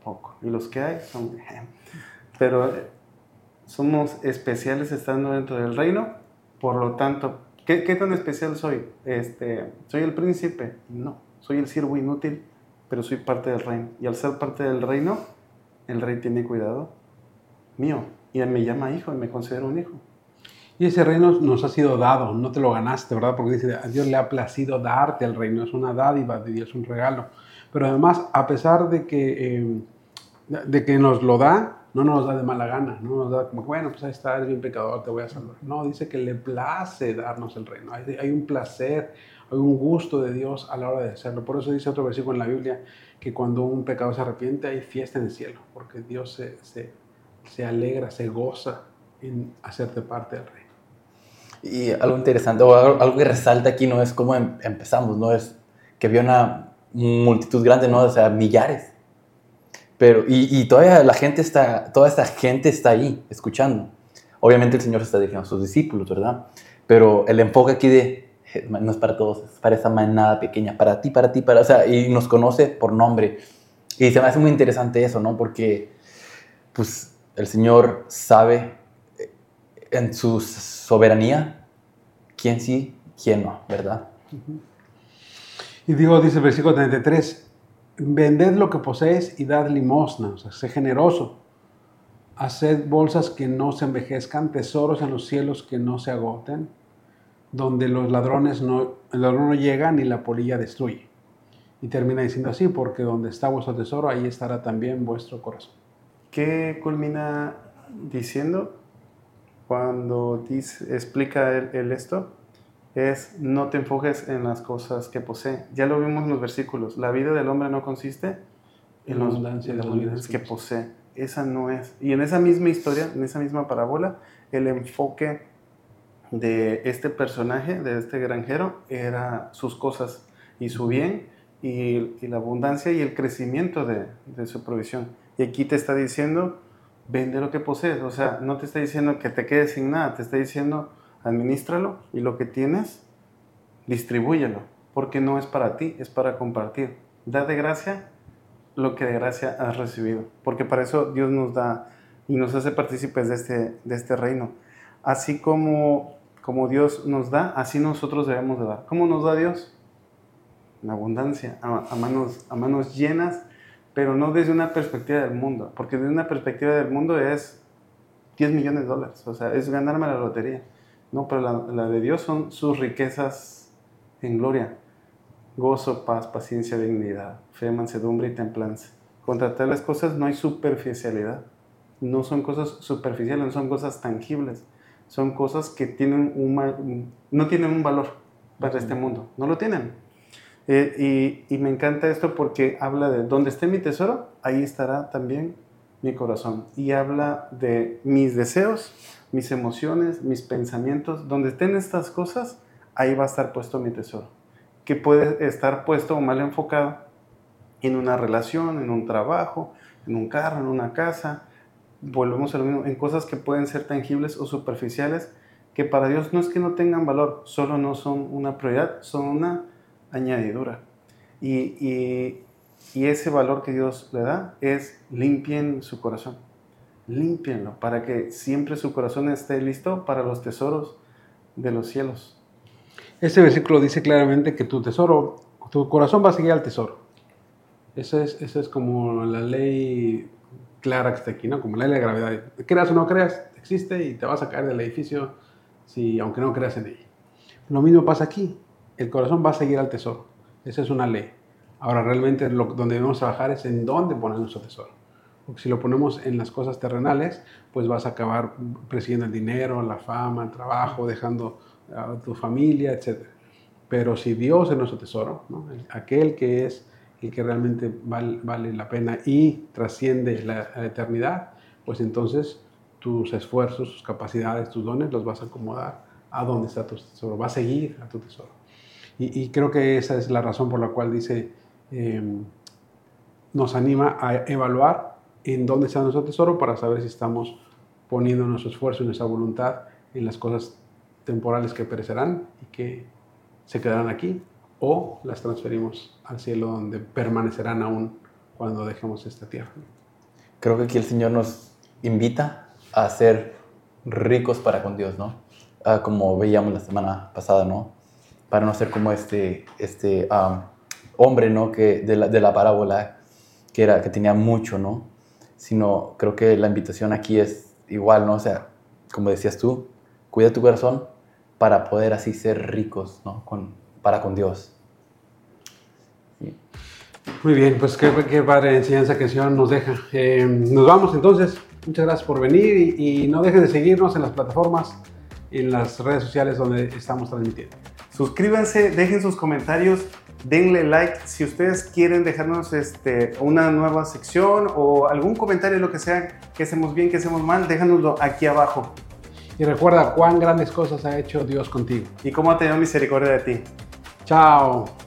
poco. Y los que hay son... Pero somos especiales estando dentro del reino, por lo tanto, ¿Qué, tan especial soy? Este, ¿Soy el príncipe? No, soy el siervo inútil, pero soy parte del reino. Y al ser parte del reino, el rey tiene cuidado mío. Y él me llama hijo y me considera un hijo. Y ese reino nos ha sido dado, no te lo ganaste, ¿verdad? Porque dice, a Dios le ha placido darte el reino, es una dádiva de Dios, un regalo. Pero además, a pesar de que, eh, de que nos lo da, no nos da de mala gana, no nos da como, bueno, pues ahí está, eres bien pecador, te voy a salvar. No, dice que le place darnos el reino. Hay, un placer, hay un gusto de Dios a la hora de hacerlo. Por eso dice otro versículo en la Biblia que cuando un pecador se arrepiente hay fiesta en el cielo, porque Dios se, se, se alegra, se goza en hacerte parte del reino. Y algo interesante, o algo, que resalta aquí no es cómo em, empezamos, no es que había una multitud grande, no, o sea, millares pero, y, todavía la gente está, toda esta gente está ahí, escuchando. Obviamente el Señor está dirigiendo a sus discípulos, ¿verdad? Pero el enfoque aquí de, no es para todos, es para esa manada pequeña, para ti, para ti, para, o sea, y nos conoce por nombre. Y se me hace muy interesante eso, ¿no? Porque, pues, el Señor sabe eh, en su soberanía quién sí, quién no, ¿verdad? Y digo, dice el versículo 33, vended lo que poseéis y dad limosna, o sea, sé generoso. Haced bolsas que no se envejezcan, tesoros en los cielos que no se agoten, donde los ladrones no, el ladrón no llega ni la polilla destruye. Y termina diciendo así, porque donde está vuestro tesoro, ahí estará también vuestro corazón. ¿Qué culmina diciendo cuando explica el, esto? Es no te enfoques en las cosas que posee. Ya lo vimos en los versículos. La vida del hombre no consiste en, los, en las bienes que posee. Esa no es. Y en esa misma historia, en esa misma parábola, el enfoque de este personaje, de este granjero, era sus cosas y su bien y, la abundancia y el crecimiento de, de, su provisión. Y aquí te está diciendo, vende lo que posees. O sea, no te está diciendo que te quedes sin nada, te está diciendo, administralo y lo que tienes, distribúyelo, porque no es para ti, es para compartir. Da de gracia lo que de gracia has recibido, porque para eso Dios nos da y nos hace partícipes de este, de este reino. Así como, como Dios nos da, así nosotros debemos de dar. ¿Cómo nos da Dios? En abundancia, a, manos, a manos llenas, pero no desde una perspectiva del mundo, porque desde una perspectiva del mundo es 10 millones de dólares, o sea, es ganarme la lotería. No, pero la, la de Dios son sus riquezas en gloria gozo, paz, paciencia, dignidad, fe, mansedumbre y templanza. Contra tales cosas no hay superficialidad. No son cosas superficiales, no son cosas tangibles. Son cosas que tienen un, no tienen un valor para este mundo. No lo tienen. Eh, y, y, me encanta esto porque habla de donde esté mi tesoro, ahí estará también mi corazón. Y habla de mis deseos, mis emociones, mis pensamientos. Donde estén estas cosas, ahí va a estar puesto mi tesoro que puede estar puesto o mal enfocado en una relación, en un trabajo, en un carro, en una casa. Volvemos a lo mismo, en cosas que pueden ser tangibles o superficiales, que para Dios no es que no tengan valor, solo no son una prioridad, son una añadidura. Y, y ese valor que Dios le da es limpien su corazón, limpienlo para que siempre su corazón esté listo para los tesoros de los cielos. Este versículo dice claramente que tu tesoro, tu corazón va a seguir al tesoro. Esa es, es como la ley clara que está aquí, ¿no? Como la ley de la gravedad. Creas o no creas, existe y te vas a caer del edificio si, aunque no creas en ella. Lo mismo pasa aquí. El corazón va a seguir al tesoro. Esa es una ley. Ahora, realmente lo, donde debemos trabajar es en dónde poner nuestro tesoro. Porque si lo ponemos en las cosas terrenales, pues vas a acabar persiguiendo el dinero, la fama, el trabajo, dejando a tu familia, etc. Pero si Dios es nuestro tesoro, aquel que es el que realmente vale, la pena y trasciende la, eternidad, pues entonces tus esfuerzos, tus capacidades, tus dones los vas a acomodar a donde está tu tesoro, va a seguir a tu tesoro. Y, creo que esa es la razón por la cual dice, em, nos anima a evaluar en dónde está nuestro tesoro para saber si estamos poniendo nuestro esfuerzo y nuestra voluntad en las cosas temporales que perecerán y que se quedarán aquí, o las transferimos al cielo donde permanecerán aún cuando dejemos esta tierra. Creo que aquí el Señor nos invita a ser ricos para con Dios, ¿no? Ah, como veíamos la semana pasada, ¿no? Para no ser como este, este hombre, ¿no? Que de la, de la parábola, que, era, que tenía mucho, ¿no? Sino creo que la invitación aquí es igual, ¿no? O sea, como decías tú, cuida tu corazón para poder así ser ricos, ¿no? Con, para con Dios. Muy bien, pues qué, qué padre enseñanza que el Señor nos deja. Eh, nos vamos entonces. Muchas gracias por venir y, no dejen de seguirnos en las plataformas, en las redes sociales donde estamos transmitiendo. Suscríbanse, dejen sus comentarios, denle like. Si ustedes quieren dejarnos este, una nueva sección o algún comentario, lo que sea, que hacemos bien, que hacemos mal, déjanoslo aquí abajo. Y recuerda cuán grandes cosas ha hecho Dios contigo. Y cómo ha tenido misericordia de ti. Chao.